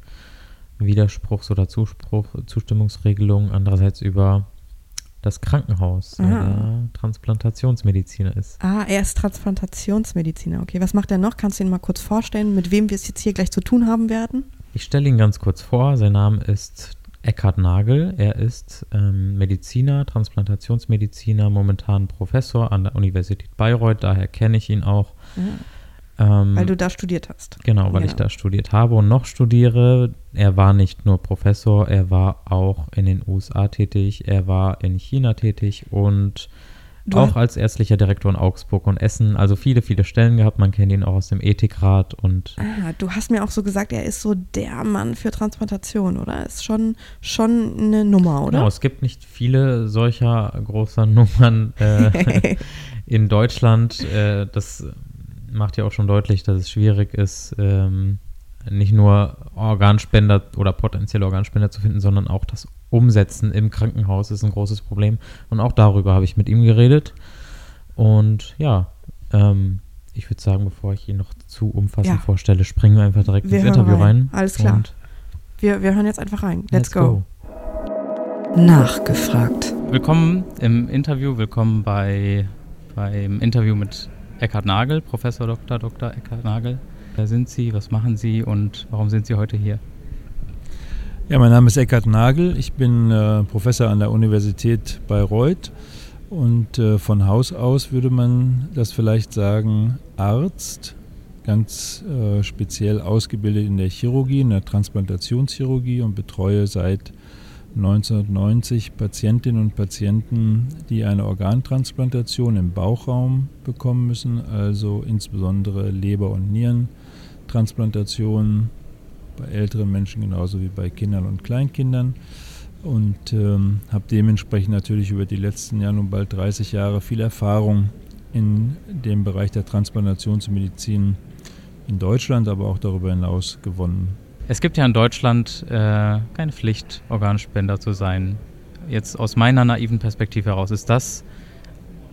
Widerspruchs- oder Zuspruch, Zustimmungsregelung, andererseits über das Krankenhaus, weil Ah. er Transplantationsmediziner ist. Ah, er ist Transplantationsmediziner. Okay, was macht er noch? Kannst du ihn mal kurz vorstellen, mit wem wir es jetzt hier gleich zu tun haben werden? Ich stelle ihn ganz kurz vor. Sein Name ist Eckhard Nagel. Er ist ähm, Mediziner, Transplantationsmediziner, momentan Professor an der Universität Bayreuth. Daher kenne ich ihn auch. Ähm, Weil du da studiert hast. Genau, weil ich Genau. da studiert habe und noch studiere. Er war nicht nur Professor, er war auch in den USA tätig, er war in China tätig und Du auch als ärztlicher Direktor in Augsburg und Essen. Also viele, viele Stellen gehabt. Man kennt ihn auch aus dem Ethikrat und Ah, du hast mir auch so gesagt, er ist so der Mann für Transplantation, oder? Ist schon, schon eine Nummer, oder? Genau, es gibt nicht viele solcher großer Nummern äh, in Deutschland. Äh, das macht ja auch schon deutlich, dass es schwierig ist, ähm, nicht nur Organspender oder potenzielle Organspender zu finden, sondern auch das Umsetzen im Krankenhaus ist ein großes Problem. Und auch darüber habe ich mit ihm geredet. Und ja, ähm, ich würde sagen, bevor ich ihn noch zu umfassend Ja. vorstelle, springen wir einfach direkt Wir ins Interview rein. rein. Alles klar. Und Wir, wir hören jetzt einfach rein. Let's, go. Nachgefragt. Willkommen im Interview, willkommen bei, beim Interview mit Eckhard Nagel, Professor Dr. Dr. Eckhard Nagel. Wer sind Sie, was machen Sie und warum sind Sie heute hier? Ja, mein Name ist Eckhard Nagel. Ich bin äh, Professor an der Universität Bayreuth und äh, von Haus aus würde man das vielleicht sagen Arzt, ganz äh, speziell ausgebildet in der Chirurgie, in der Transplantationschirurgie und betreue seit 1990 Patientinnen und Patienten, die eine Organtransplantation im Bauchraum bekommen müssen, also insbesondere Leber- und Nierentransplantationen bei älteren Menschen genauso wie bei Kindern und Kleinkindern und ähm, habe dementsprechend natürlich über die letzten ja nun bald 30 Jahre viel Erfahrung in dem Bereich der Transplantationsmedizin in Deutschland, aber auch darüber hinaus gewonnen. Es gibt ja in Deutschland äh, keine Pflicht, Organspender zu sein. Jetzt aus meiner naiven Perspektive heraus, ist das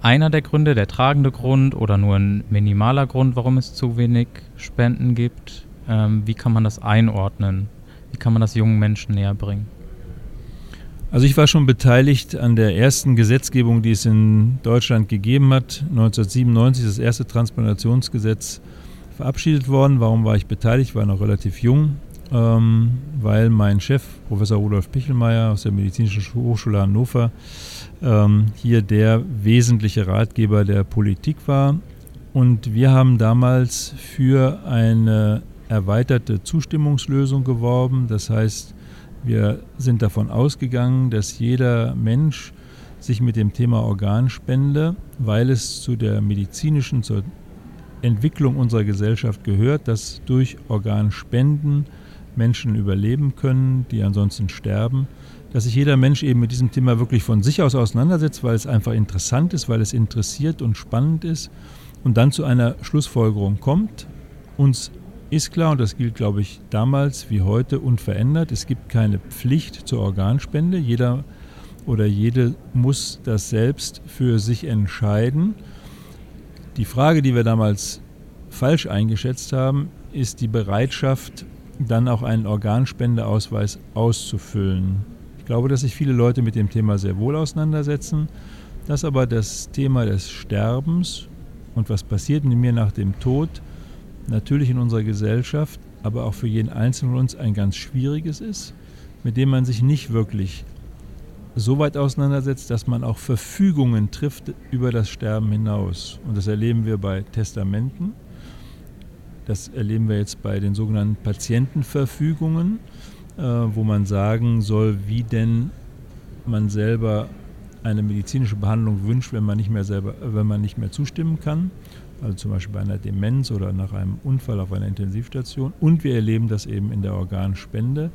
einer der Gründe, der tragende Grund oder nur ein minimaler Grund, warum es zu wenig Spenden gibt? Ähm, wie kann man das einordnen? Wie kann man das jungen Menschen näher bringen? Also ich war schon beteiligt an der ersten Gesetzgebung, die es in Deutschland gegeben hat. 1997 ist das erste Transplantationsgesetz verabschiedet worden. Warum war ich beteiligt? Ich war noch relativ jung, ähm, weil mein Chef, Professor Rudolf Pichelmeier aus der Medizinischen Hochschule Hannover, ähm, hier der wesentliche Ratgeber der Politik war. Und wir haben damals für eine erweiterte Zustimmungslösung geworben. Das heißt, wir sind davon ausgegangen, dass jeder Mensch sich mit dem Thema Organspende, weil es zu der medizinischen, zur Entwicklung unserer Gesellschaft gehört, dass durch Organspenden Menschen überleben können, die ansonsten sterben, dass sich jeder Mensch eben mit diesem Thema wirklich von sich aus auseinandersetzt, weil es einfach interessant ist, weil es interessiert und spannend ist und dann zu einer Schlussfolgerung kommt. Uns ist klar, und das gilt, glaube ich, damals wie heute unverändert, es gibt keine Pflicht zur Organspende. Jeder oder jede muss das selbst für sich entscheiden. Die Frage, die wir damals falsch eingeschätzt haben, ist die Bereitschaft, dann auch einen Organspendeausweis auszufüllen. Ich glaube, dass sich viele Leute mit dem Thema sehr wohl auseinandersetzen, dass aber das Thema des Sterbens und was passiert mit mir nach dem Tod natürlich in unserer Gesellschaft, aber auch für jeden Einzelnen von uns ein ganz schwieriges ist, mit dem man sich nicht wirklich so weit auseinandersetzt, dass man auch Verfügungen trifft über das Sterben hinaus. Und das erleben wir bei Testamenten, das erleben wir jetzt bei den sogenannten Patientenverfügungen, äh, wo man sagen soll, wie denn man selber eine medizinische Behandlung wünscht, wenn man nicht mehr selber, wenn man nicht mehr zustimmen kann. Also zum Beispiel bei einer Demenz oder nach einem Unfall auf einer Intensivstation. Und wir erleben das eben in der Organspende.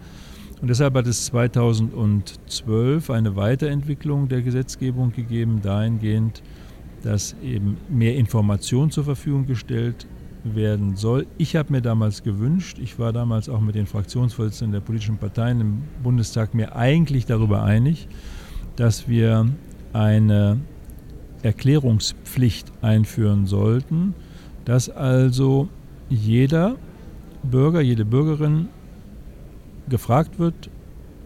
Und deshalb hat es 2012 eine Weiterentwicklung der Gesetzgebung gegeben, dahingehend, dass eben mehr Information zur Verfügung gestellt werden soll. Ich habe mir damals gewünscht, ich war damals auch mit den Fraktionsvorsitzenden der politischen Parteien im Bundestag mir eigentlich darüber einig, dass wir eine Erklärungspflicht einführen sollten, dass also jeder Bürger, jede Bürgerin gefragt wird,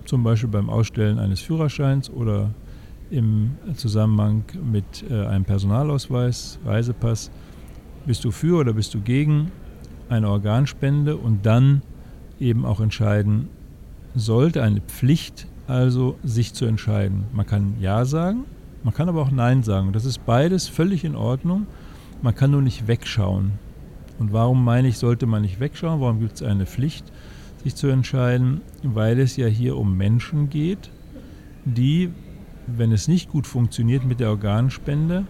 zum Beispiel beim Ausstellen eines Führerscheins oder im Zusammenhang mit äh, einem Personalausweis, Reisepass, bist du für oder bist du gegen eine Organspende und dann eben auch entscheiden sollte, eine Pflicht also sich zu entscheiden. Man kann Ja sagen, man kann aber auch Nein sagen. Das ist beides völlig in Ordnung. Man kann nur nicht wegschauen. Und warum meine ich, sollte man nicht wegschauen? Warum gibt es eine Pflicht? sich zu entscheiden, weil es ja hier um Menschen geht, die, wenn es nicht gut funktioniert mit der Organspende,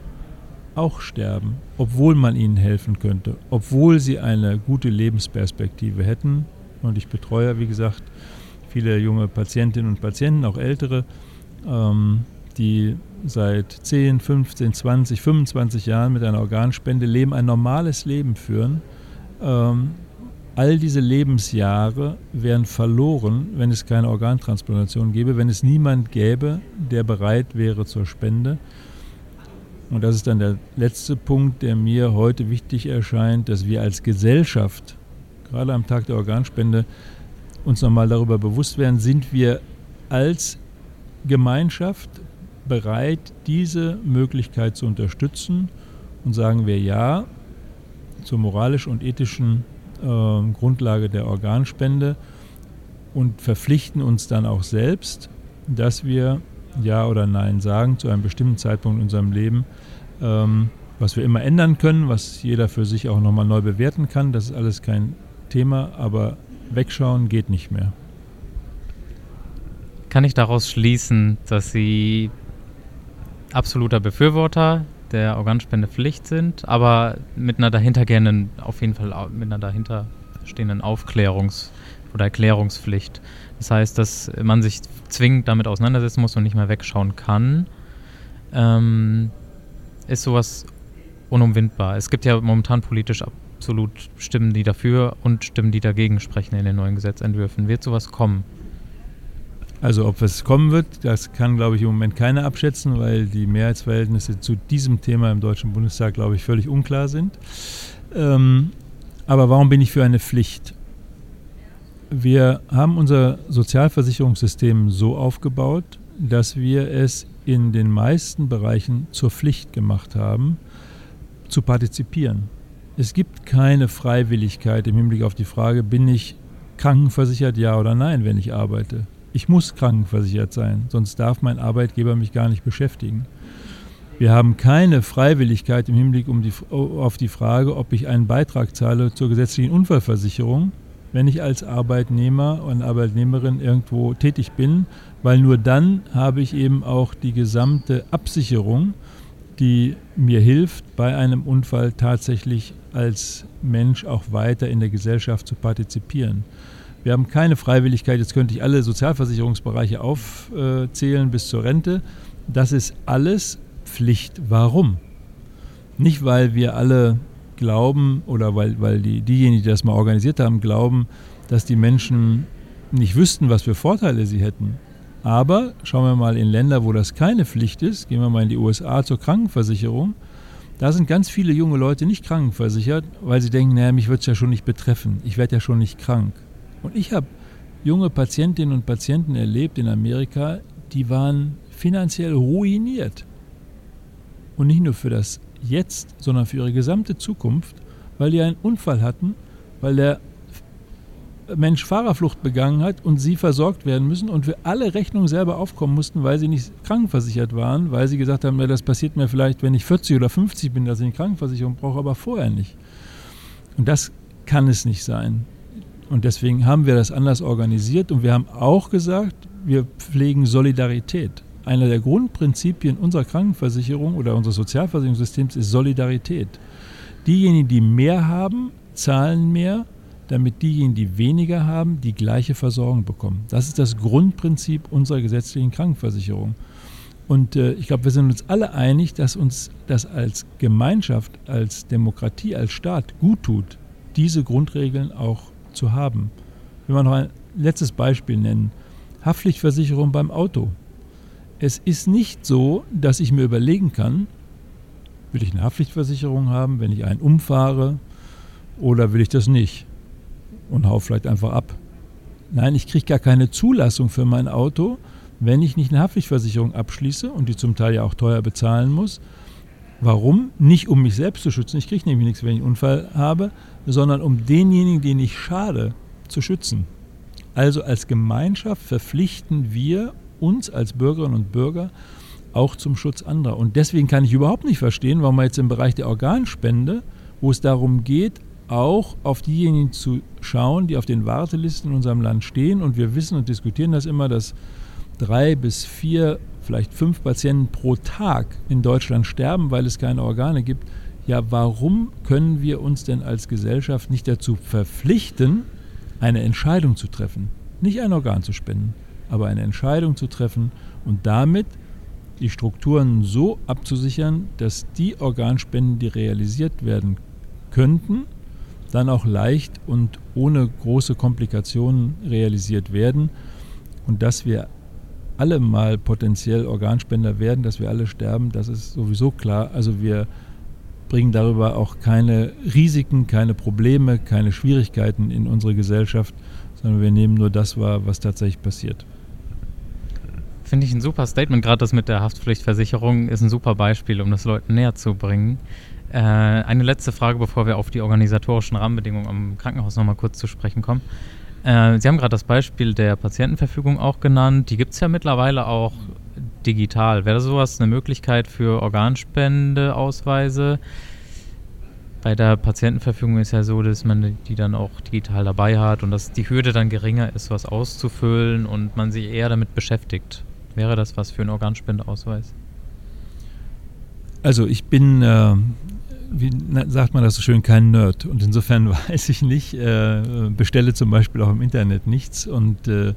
auch sterben, obwohl man ihnen helfen könnte, obwohl sie eine gute Lebensperspektive hätten. Und ich betreue, wie gesagt, viele junge Patientinnen und Patienten, auch ältere, ähm, die seit 10, 15, 20, 25 Jahren mit einer Organspende leben, ein normales Leben führen. Ähm, all diese Lebensjahre wären verloren, wenn es keine Organtransplantation gäbe, wenn es niemand gäbe, der bereit wäre zur Spende. Und das ist dann der letzte Punkt, der mir heute wichtig erscheint, dass wir als Gesellschaft, gerade am Tag der Organspende, uns nochmal darüber bewusst werden, sind wir als Gemeinschaft bereit, diese Möglichkeit zu unterstützen und sagen wir ja zur moralisch und ethischen äh, Grundlage der Organspende und verpflichten uns dann auch selbst, dass wir Ja oder Nein sagen zu einem bestimmten Zeitpunkt in unserem Leben, ähm, was wir immer ändern können, was jeder für sich auch nochmal neu bewerten kann. Das ist alles kein Thema, aber wegschauen geht nicht mehr. Kann ich daraus schließen, dass Sie absoluter Befürworter der Organspendepflicht sind, aber mit einer dahintergehenden, auf jeden Fall mit einer dahinterstehenden Aufklärungs- oder Erklärungspflicht. Das heißt, dass man sich zwingend damit auseinandersetzen muss und nicht mehr wegschauen kann, ähm, ist sowas unumwindbar. Es gibt ja momentan politisch absolut Stimmen, die dafür und Stimmen, die dagegen sprechen in den neuen Gesetzentwürfen. Wird sowas kommen? Also ob es kommen wird, das kann, glaube ich, im Moment keiner abschätzen, weil die Mehrheitsverhältnisse zu diesem Thema im Deutschen Bundestag, glaube ich, völlig unklar sind. Ähm, aber warum bin ich für eine Pflicht? Wir haben unser Sozialversicherungssystem so aufgebaut, dass wir es in den meisten Bereichen zur Pflicht gemacht haben, zu partizipieren. Es gibt keine Freiwilligkeit im Hinblick auf die Frage, bin ich krankenversichert, ja oder nein, wenn ich arbeite ich muss krankenversichert sein, sonst darf mein Arbeitgeber mich gar nicht beschäftigen. Wir haben keine Freiwilligkeit im Hinblick um die, auf die Frage, ob ich einen Beitrag zahle zur gesetzlichen Unfallversicherung, wenn ich als Arbeitnehmer und Arbeitnehmerin irgendwo tätig bin, weil nur dann habe ich eben auch die gesamte Absicherung, die mir hilft, bei einem Unfall tatsächlich als Mensch auch weiter in der Gesellschaft zu partizipieren. Wir haben keine Freiwilligkeit, jetzt könnte ich alle Sozialversicherungsbereiche aufzählen bis zur Rente. Das ist alles Pflicht. Warum? Nicht, weil wir alle glauben oder weil, weil die, diejenigen, die das mal organisiert haben, glauben, dass die Menschen nicht wüssten, was für Vorteile sie hätten. Aber schauen wir mal in Länder, wo das keine Pflicht ist, gehen wir mal in die USA zur Krankenversicherung. Da sind ganz viele junge Leute nicht krankenversichert, weil sie denken, naja, mich wird es ja schon nicht betreffen, ich werde ja schon nicht krank. Und ich habe junge Patientinnen und Patienten erlebt in Amerika, die waren finanziell ruiniert. Und nicht nur für das Jetzt, sondern für ihre gesamte Zukunft, weil die einen Unfall hatten, weil der Mensch Fahrerflucht begangen hat und sie versorgt werden müssen und für alle Rechnungen selber aufkommen mussten, weil sie nicht krankenversichert waren, weil sie gesagt haben, ja, das passiert mir vielleicht, wenn ich 40 oder 50 bin, dass ich eine Krankenversicherung brauche, aber vorher nicht. Und das kann es nicht sein. Und deswegen haben wir das anders organisiert und wir haben auch gesagt, wir pflegen Solidarität. Einer der Grundprinzipien unserer Krankenversicherung oder unseres Sozialversicherungssystems ist Solidarität. Diejenigen, die mehr haben, zahlen mehr, damit diejenigen, die weniger haben, die gleiche Versorgung bekommen. Das ist das Grundprinzip unserer gesetzlichen Krankenversicherung. Und äh, ich glaube, wir sind uns alle einig, dass uns das als Gemeinschaft, als Demokratie, als Staat gut tut, diese Grundregeln auch zu haben. Will mal noch ein letztes Beispiel nennen. Haftpflichtversicherung beim Auto. Es ist nicht so, dass ich mir überlegen kann, will ich eine Haftpflichtversicherung haben, wenn ich einen umfahre oder will ich das nicht und hau vielleicht einfach ab. Nein, ich kriege gar keine Zulassung für mein Auto, wenn ich nicht eine Haftpflichtversicherung abschließe und die zum Teil ja auch teuer bezahlen muss. Warum? Nicht um mich selbst zu schützen, ich kriege nämlich nichts, wenn ich einen Unfall habe, sondern um denjenigen, den ich schade, zu schützen. Also als Gemeinschaft verpflichten wir uns als Bürgerinnen und Bürger auch zum Schutz anderer. Und deswegen kann ich überhaupt nicht verstehen, warum man jetzt im Bereich der Organspende, wo es darum geht, auch auf diejenigen zu schauen, die auf den Wartelisten in unserem Land stehen. Und wir wissen und diskutieren das immer, dass drei bis vier, vielleicht fünf Patienten pro Tag in Deutschland sterben, weil es keine Organe gibt. Ja, warum können wir uns denn als Gesellschaft nicht dazu verpflichten, eine Entscheidung zu treffen? Nicht ein Organ zu spenden, aber eine Entscheidung zu treffen und damit die Strukturen so abzusichern, dass die Organspenden, die realisiert werden könnten, dann auch leicht und ohne große Komplikationen realisiert werden und dass wir alle mal potenziell Organspender werden, dass wir alle sterben, das ist sowieso klar. Also wir bringen darüber auch keine Risiken, keine Probleme, keine Schwierigkeiten in unsere Gesellschaft, sondern wir nehmen nur das wahr, was tatsächlich passiert. Finde ich ein super Statement, gerade das mit der Haftpflichtversicherung ist ein super Beispiel, um das Leuten näher zu bringen. Äh, eine letzte Frage, bevor wir auf die organisatorischen Rahmenbedingungen am Krankenhaus nochmal kurz zu sprechen kommen. Äh, Sie haben gerade das Beispiel der Patientenverfügung auch genannt. Die gibt es ja mittlerweile auch digital. Wäre sowas eine Möglichkeit für Organspendeausweise? Bei der Patientenverfügung ist ja so, dass man die dann auch digital dabei hat und dass die Hürde dann geringer ist, was auszufüllen und man sich eher damit beschäftigt. Wäre das was für einen Organspendeausweis? Also ich bin äh, wie sagt man das so schön, kein Nerd. Und insofern weiß ich nicht, äh, bestelle zum Beispiel auch im Internet nichts. Und äh,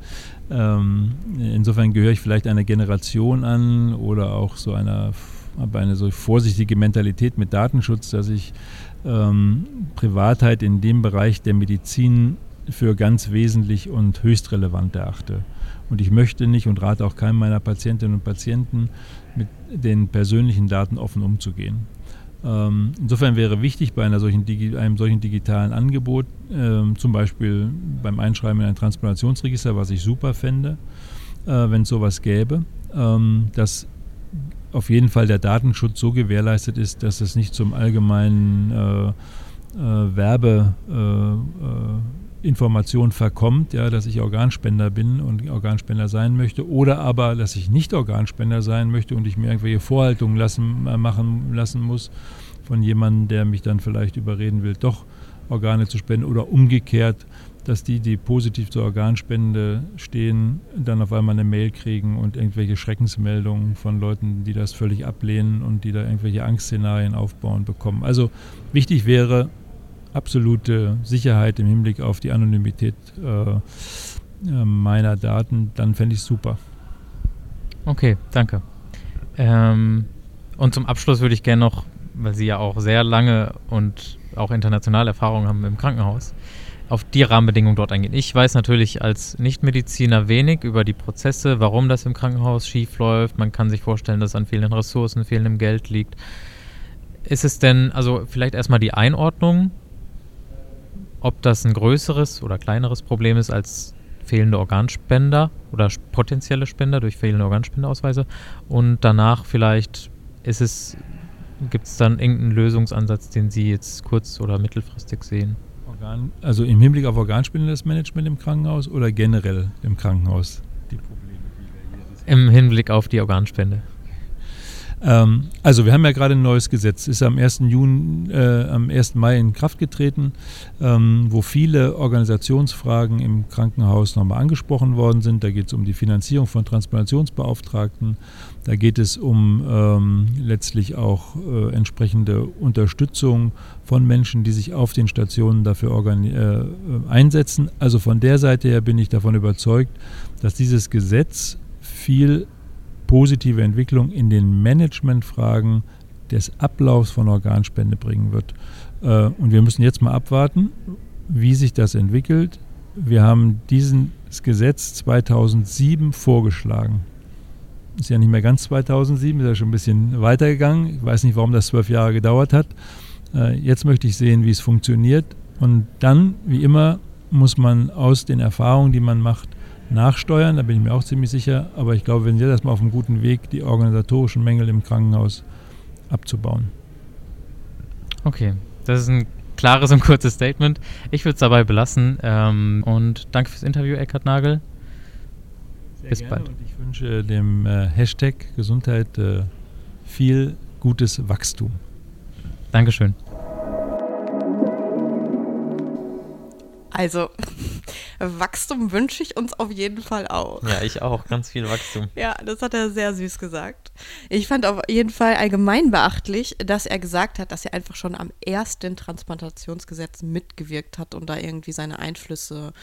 ähm, insofern gehöre ich vielleicht einer Generation an oder auch so einer, habe eine so vorsichtige Mentalität mit Datenschutz, dass ich ähm, Privatheit in dem Bereich der Medizin für ganz wesentlich und höchst relevant erachte. Und ich möchte nicht und rate auch keinem meiner Patientinnen und Patienten, mit den persönlichen Daten offen umzugehen. Ähm, insofern wäre wichtig bei solchen, einem solchen digitalen Angebot, ähm, zum Beispiel beim Einschreiben in ein Transplantationsregister, was ich super fände, äh, wenn es sowas gäbe, ähm, dass auf jeden Fall der Datenschutz so gewährleistet ist, dass es nicht zum allgemeinen äh, äh, Werbe Information verkommt, ja, dass ich Organspender bin und Organspender sein möchte, oder aber, dass ich nicht Organspender sein möchte und ich mir irgendwelche Vorhaltungen lassen, äh, machen lassen muss von jemandem, der mich dann vielleicht überreden will, doch Organe zu spenden oder umgekehrt, dass die, die positiv zur Organspende stehen, dann auf einmal eine Mail kriegen und irgendwelche Schreckensmeldungen von Leuten, die das völlig ablehnen und die da irgendwelche Angstszenarien aufbauen bekommen. Also wichtig wäre absolute Sicherheit im Hinblick auf die Anonymität äh, äh meiner Daten, dann fände ich es super. Okay, danke. Ähm, und zum Abschluss würde ich gerne noch, weil Sie ja auch sehr lange und auch internationale Erfahrungen haben im Krankenhaus, auf die Rahmenbedingungen dort eingehen. Ich weiß natürlich als Nichtmediziner wenig über die Prozesse, warum das im Krankenhaus schief läuft. Man kann sich vorstellen, dass es an fehlenden Ressourcen, fehlendem Geld liegt. Ist es denn, also vielleicht erstmal die Einordnung, ob das ein größeres oder kleineres Problem ist als fehlende Organspender oder potenzielle Spender durch fehlende Organspendeausweise und danach vielleicht ist es, gibt es dann irgendeinen Lösungsansatz, den Sie jetzt kurz- oder mittelfristig sehen? Organ, also im Hinblick auf Organspendendes Management im Krankenhaus oder generell im Krankenhaus? Die Probleme, die wir hier Im Hinblick auf die Organspende. Ähm, also wir haben ja gerade ein neues Gesetz, ist am 1. Juni, äh, am 1. Mai in Kraft getreten, ähm, wo viele Organisationsfragen im Krankenhaus nochmal angesprochen worden sind. Da geht es um die Finanzierung von Transplantationsbeauftragten, da geht es um ähm, letztlich auch äh, entsprechende Unterstützung von Menschen, die sich auf den Stationen dafür äh, einsetzen. Also von der Seite her bin ich davon überzeugt, dass dieses Gesetz viel positive Entwicklung in den Managementfragen des Ablaufs von Organspende bringen wird. Äh, und wir müssen jetzt mal abwarten, wie sich das entwickelt. Wir haben dieses Gesetz 2007 vorgeschlagen. Ist ja nicht mehr ganz 2007, ist ja schon ein bisschen weitergegangen. Ich weiß nicht, warum das zwölf Jahre gedauert hat. Äh, jetzt möchte ich sehen, wie es funktioniert. Und dann, wie immer, muss man aus den Erfahrungen, die man macht, nachsteuern, da bin ich mir auch ziemlich sicher. Aber ich glaube, wir sind jetzt erstmal auf einem guten Weg, die organisatorischen Mängel im Krankenhaus abzubauen. Okay, das ist ein klares und kurzes Statement. Ich würde es dabei belassen. Ähm, und danke fürs Interview, Eckhard Nagel. Sehr Bis bald. Und ich wünsche dem äh, Hashtag Gesundheit äh, viel gutes Wachstum. Dankeschön. Also, Wachstum wünsche ich uns auf jeden Fall auch. Ja, ich auch. Ganz viel Wachstum. ja, das hat er sehr süß gesagt. Ich fand auf jeden Fall allgemein beachtlich, dass er gesagt hat, dass er einfach schon am ersten Transplantationsgesetz mitgewirkt hat und da irgendwie seine Einflüsse,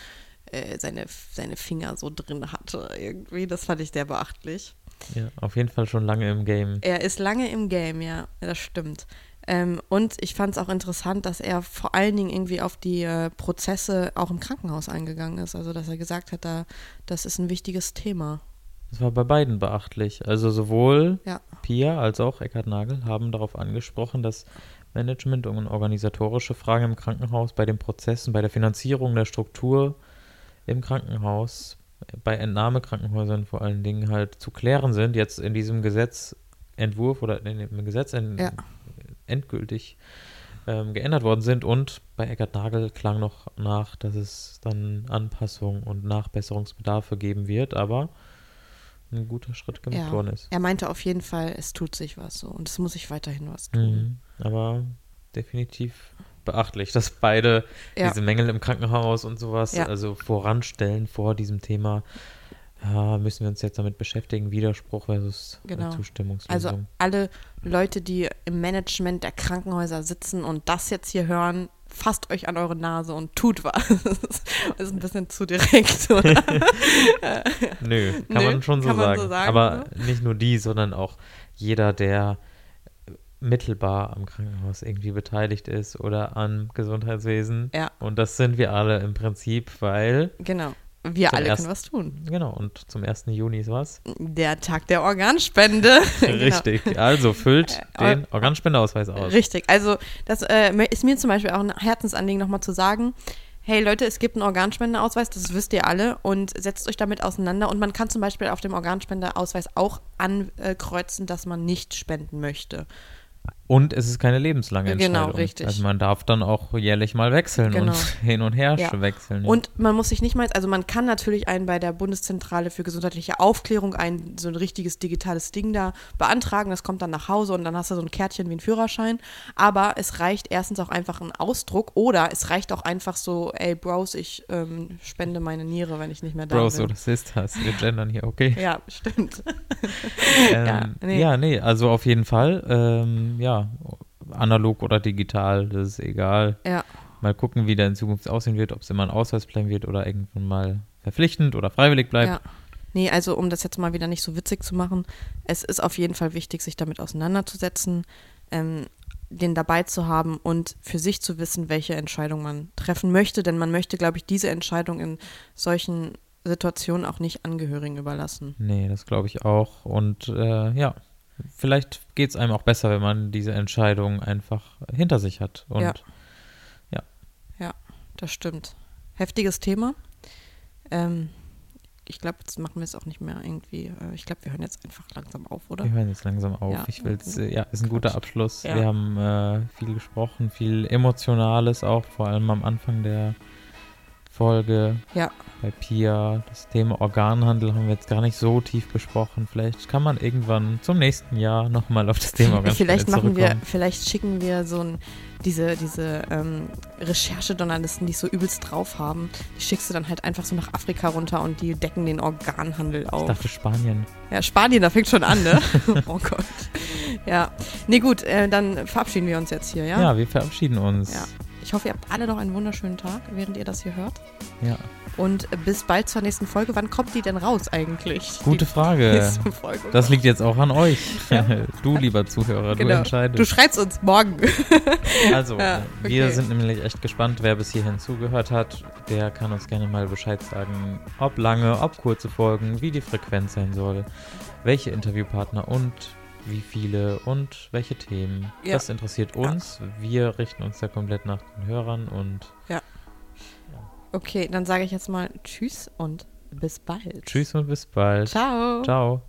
äh, seine, seine Finger so drin hatte. Irgendwie, das fand ich sehr beachtlich. Ja, auf jeden Fall schon lange im Game. Er ist lange im Game, ja, das stimmt. Ähm, und ich fand es auch interessant, dass er vor allen Dingen irgendwie auf die äh, Prozesse auch im Krankenhaus eingegangen ist. Also, dass er gesagt hat, da, das ist ein wichtiges Thema. Das war bei beiden beachtlich. Also sowohl ja. Pia als auch Eckhard Nagel haben darauf angesprochen, dass Management und organisatorische Fragen im Krankenhaus bei den Prozessen, bei der Finanzierung der Struktur im Krankenhaus, bei Entnahmekrankenhäusern vor allen Dingen halt zu klären sind, jetzt in diesem Gesetzentwurf oder in dem Gesetz ja endgültig ähm, geändert worden sind. Und bei Eckert Nagel klang noch nach, dass es dann Anpassungen und Nachbesserungsbedarfe geben wird, aber ein guter Schritt gemacht ja, worden ist. Er meinte auf jeden Fall, es tut sich was so und es muss sich weiterhin was tun. Mhm, aber definitiv beachtlich, dass beide ja. diese Mängel im Krankenhaus und sowas ja. also voranstellen vor diesem Thema ja, müssen wir uns jetzt damit beschäftigen, Widerspruch versus äh, genau. Zustimmungslösung. Also alle Leute, die im Management der Krankenhäuser sitzen und das jetzt hier hören, fasst euch an eure Nase und tut was. das ist ein bisschen zu direkt, oder? Nö, kann Nö, man schon so, sagen. so sagen. Aber ne? nicht nur die, sondern auch jeder, der mittelbar am Krankenhaus irgendwie beteiligt ist oder am Gesundheitswesen. Ja. Und das sind wir alle im Prinzip, weil genau. Wir alle ersten, können was tun. Genau, und zum 1. Juni ist was? Der Tag der Organspende. Genau. Richtig, genau. also füllt äh, den Organspendeausweis aus. Richtig, also das äh, ist mir zum Beispiel auch ein Herzensanliegen nochmal zu sagen, hey Leute, es gibt einen Organspendeausweis, das wisst ihr alle und setzt euch damit auseinander und man kann zum Beispiel auf dem Organspendeausweis auch ankreuzen, dass man nicht spenden möchte. Und es ist keine lebenslange Genau, Entscheidung. richtig. Also man darf dann auch jährlich mal wechseln Genau. und hin und her Ja. wechseln. ja. Und man muss sich nicht mal, also man kann natürlich einen bei der Bundeszentrale für gesundheitliche Aufklärung ein so ein richtiges digitales Ding da beantragen. Das kommt dann nach Hause und dann hast du so ein Kärtchen wie ein Führerschein. Aber es reicht erstens auch einfach ein Ausdruck oder es reicht auch einfach so, ey Bros, ich ähm, spende meine Niere, wenn ich nicht mehr da Bros bin. oder Sisters, wir gendern hier, okay. Ja, stimmt. Ähm, Ja, nee. ja, nee, also auf jeden Fall, ähm, ja, analog oder digital, das ist egal. Ja, Mal gucken, wie der in Zukunft aussehen wird, ob es immer ein Ausweis bleiben wird oder irgendwann mal verpflichtend oder freiwillig bleibt. ja. Nee, also um das jetzt mal wieder nicht so witzig zu machen, es ist auf jeden Fall wichtig, sich damit auseinanderzusetzen, ähm, den dabei zu haben und für sich zu wissen, welche Entscheidung man treffen möchte. Denn man möchte, glaube ich, diese Entscheidung in solchen Situationen auch nicht Angehörigen überlassen. Nee, das glaube ich auch. Und äh, ja, vielleicht geht es einem auch besser, wenn man diese Entscheidung einfach hinter sich hat. Und Ja. Ja, das stimmt. Heftiges Thema. Ähm, ich glaube, jetzt machen wir es auch nicht mehr irgendwie. Äh, ich glaube, wir hören jetzt einfach langsam auf, oder? wir hören jetzt langsam auf. Ja. Ich will äh, ja, ist ein guter Abschluss. Ja. Wir haben äh, viel gesprochen, viel Emotionales auch, vor allem am Anfang der Folge. Ja. bei Pia. Das Thema Organhandel haben wir jetzt gar nicht so tief besprochen. Vielleicht kann man irgendwann zum nächsten Jahr nochmal auf das Thema Organspende Vielleicht machen wir, vielleicht schicken wir so ein, diese, diese ähm, Recherchejournalisten, die es so übelst drauf haben, die schickst du dann halt einfach so nach Afrika runter und die decken den Organhandel Ich auf. dachte Spanien. Ja, Spanien, da fängt schon an, ne? oh Gott. Ja. Nee, gut, äh, dann verabschieden wir uns jetzt hier, ja? Ja, wir verabschieden uns. Ja. Ich hoffe, ihr habt alle noch einen wunderschönen Tag, während ihr das hier hört. Ja. Und bis bald zur nächsten Folge. Wann kommt die denn raus eigentlich? Gute Frage. Das liegt jetzt auch an euch. Du, lieber Zuhörer, du Genau. Du entscheidest. schreibst uns morgen. Also, Ja, wir okay. sind nämlich echt gespannt, wer bis hierhin zugehört hat. Der kann uns gerne mal Bescheid sagen, ob lange, ob kurze Folgen, wie die Frequenz sein soll, welche Interviewpartner und wie viele und welche Themen. Ja. Das interessiert uns. Wir richten uns da komplett nach den Hörern und Okay, dann sage ich jetzt mal Tschüss und bis bald. tschüss und bis bald. Ciao. Ciao.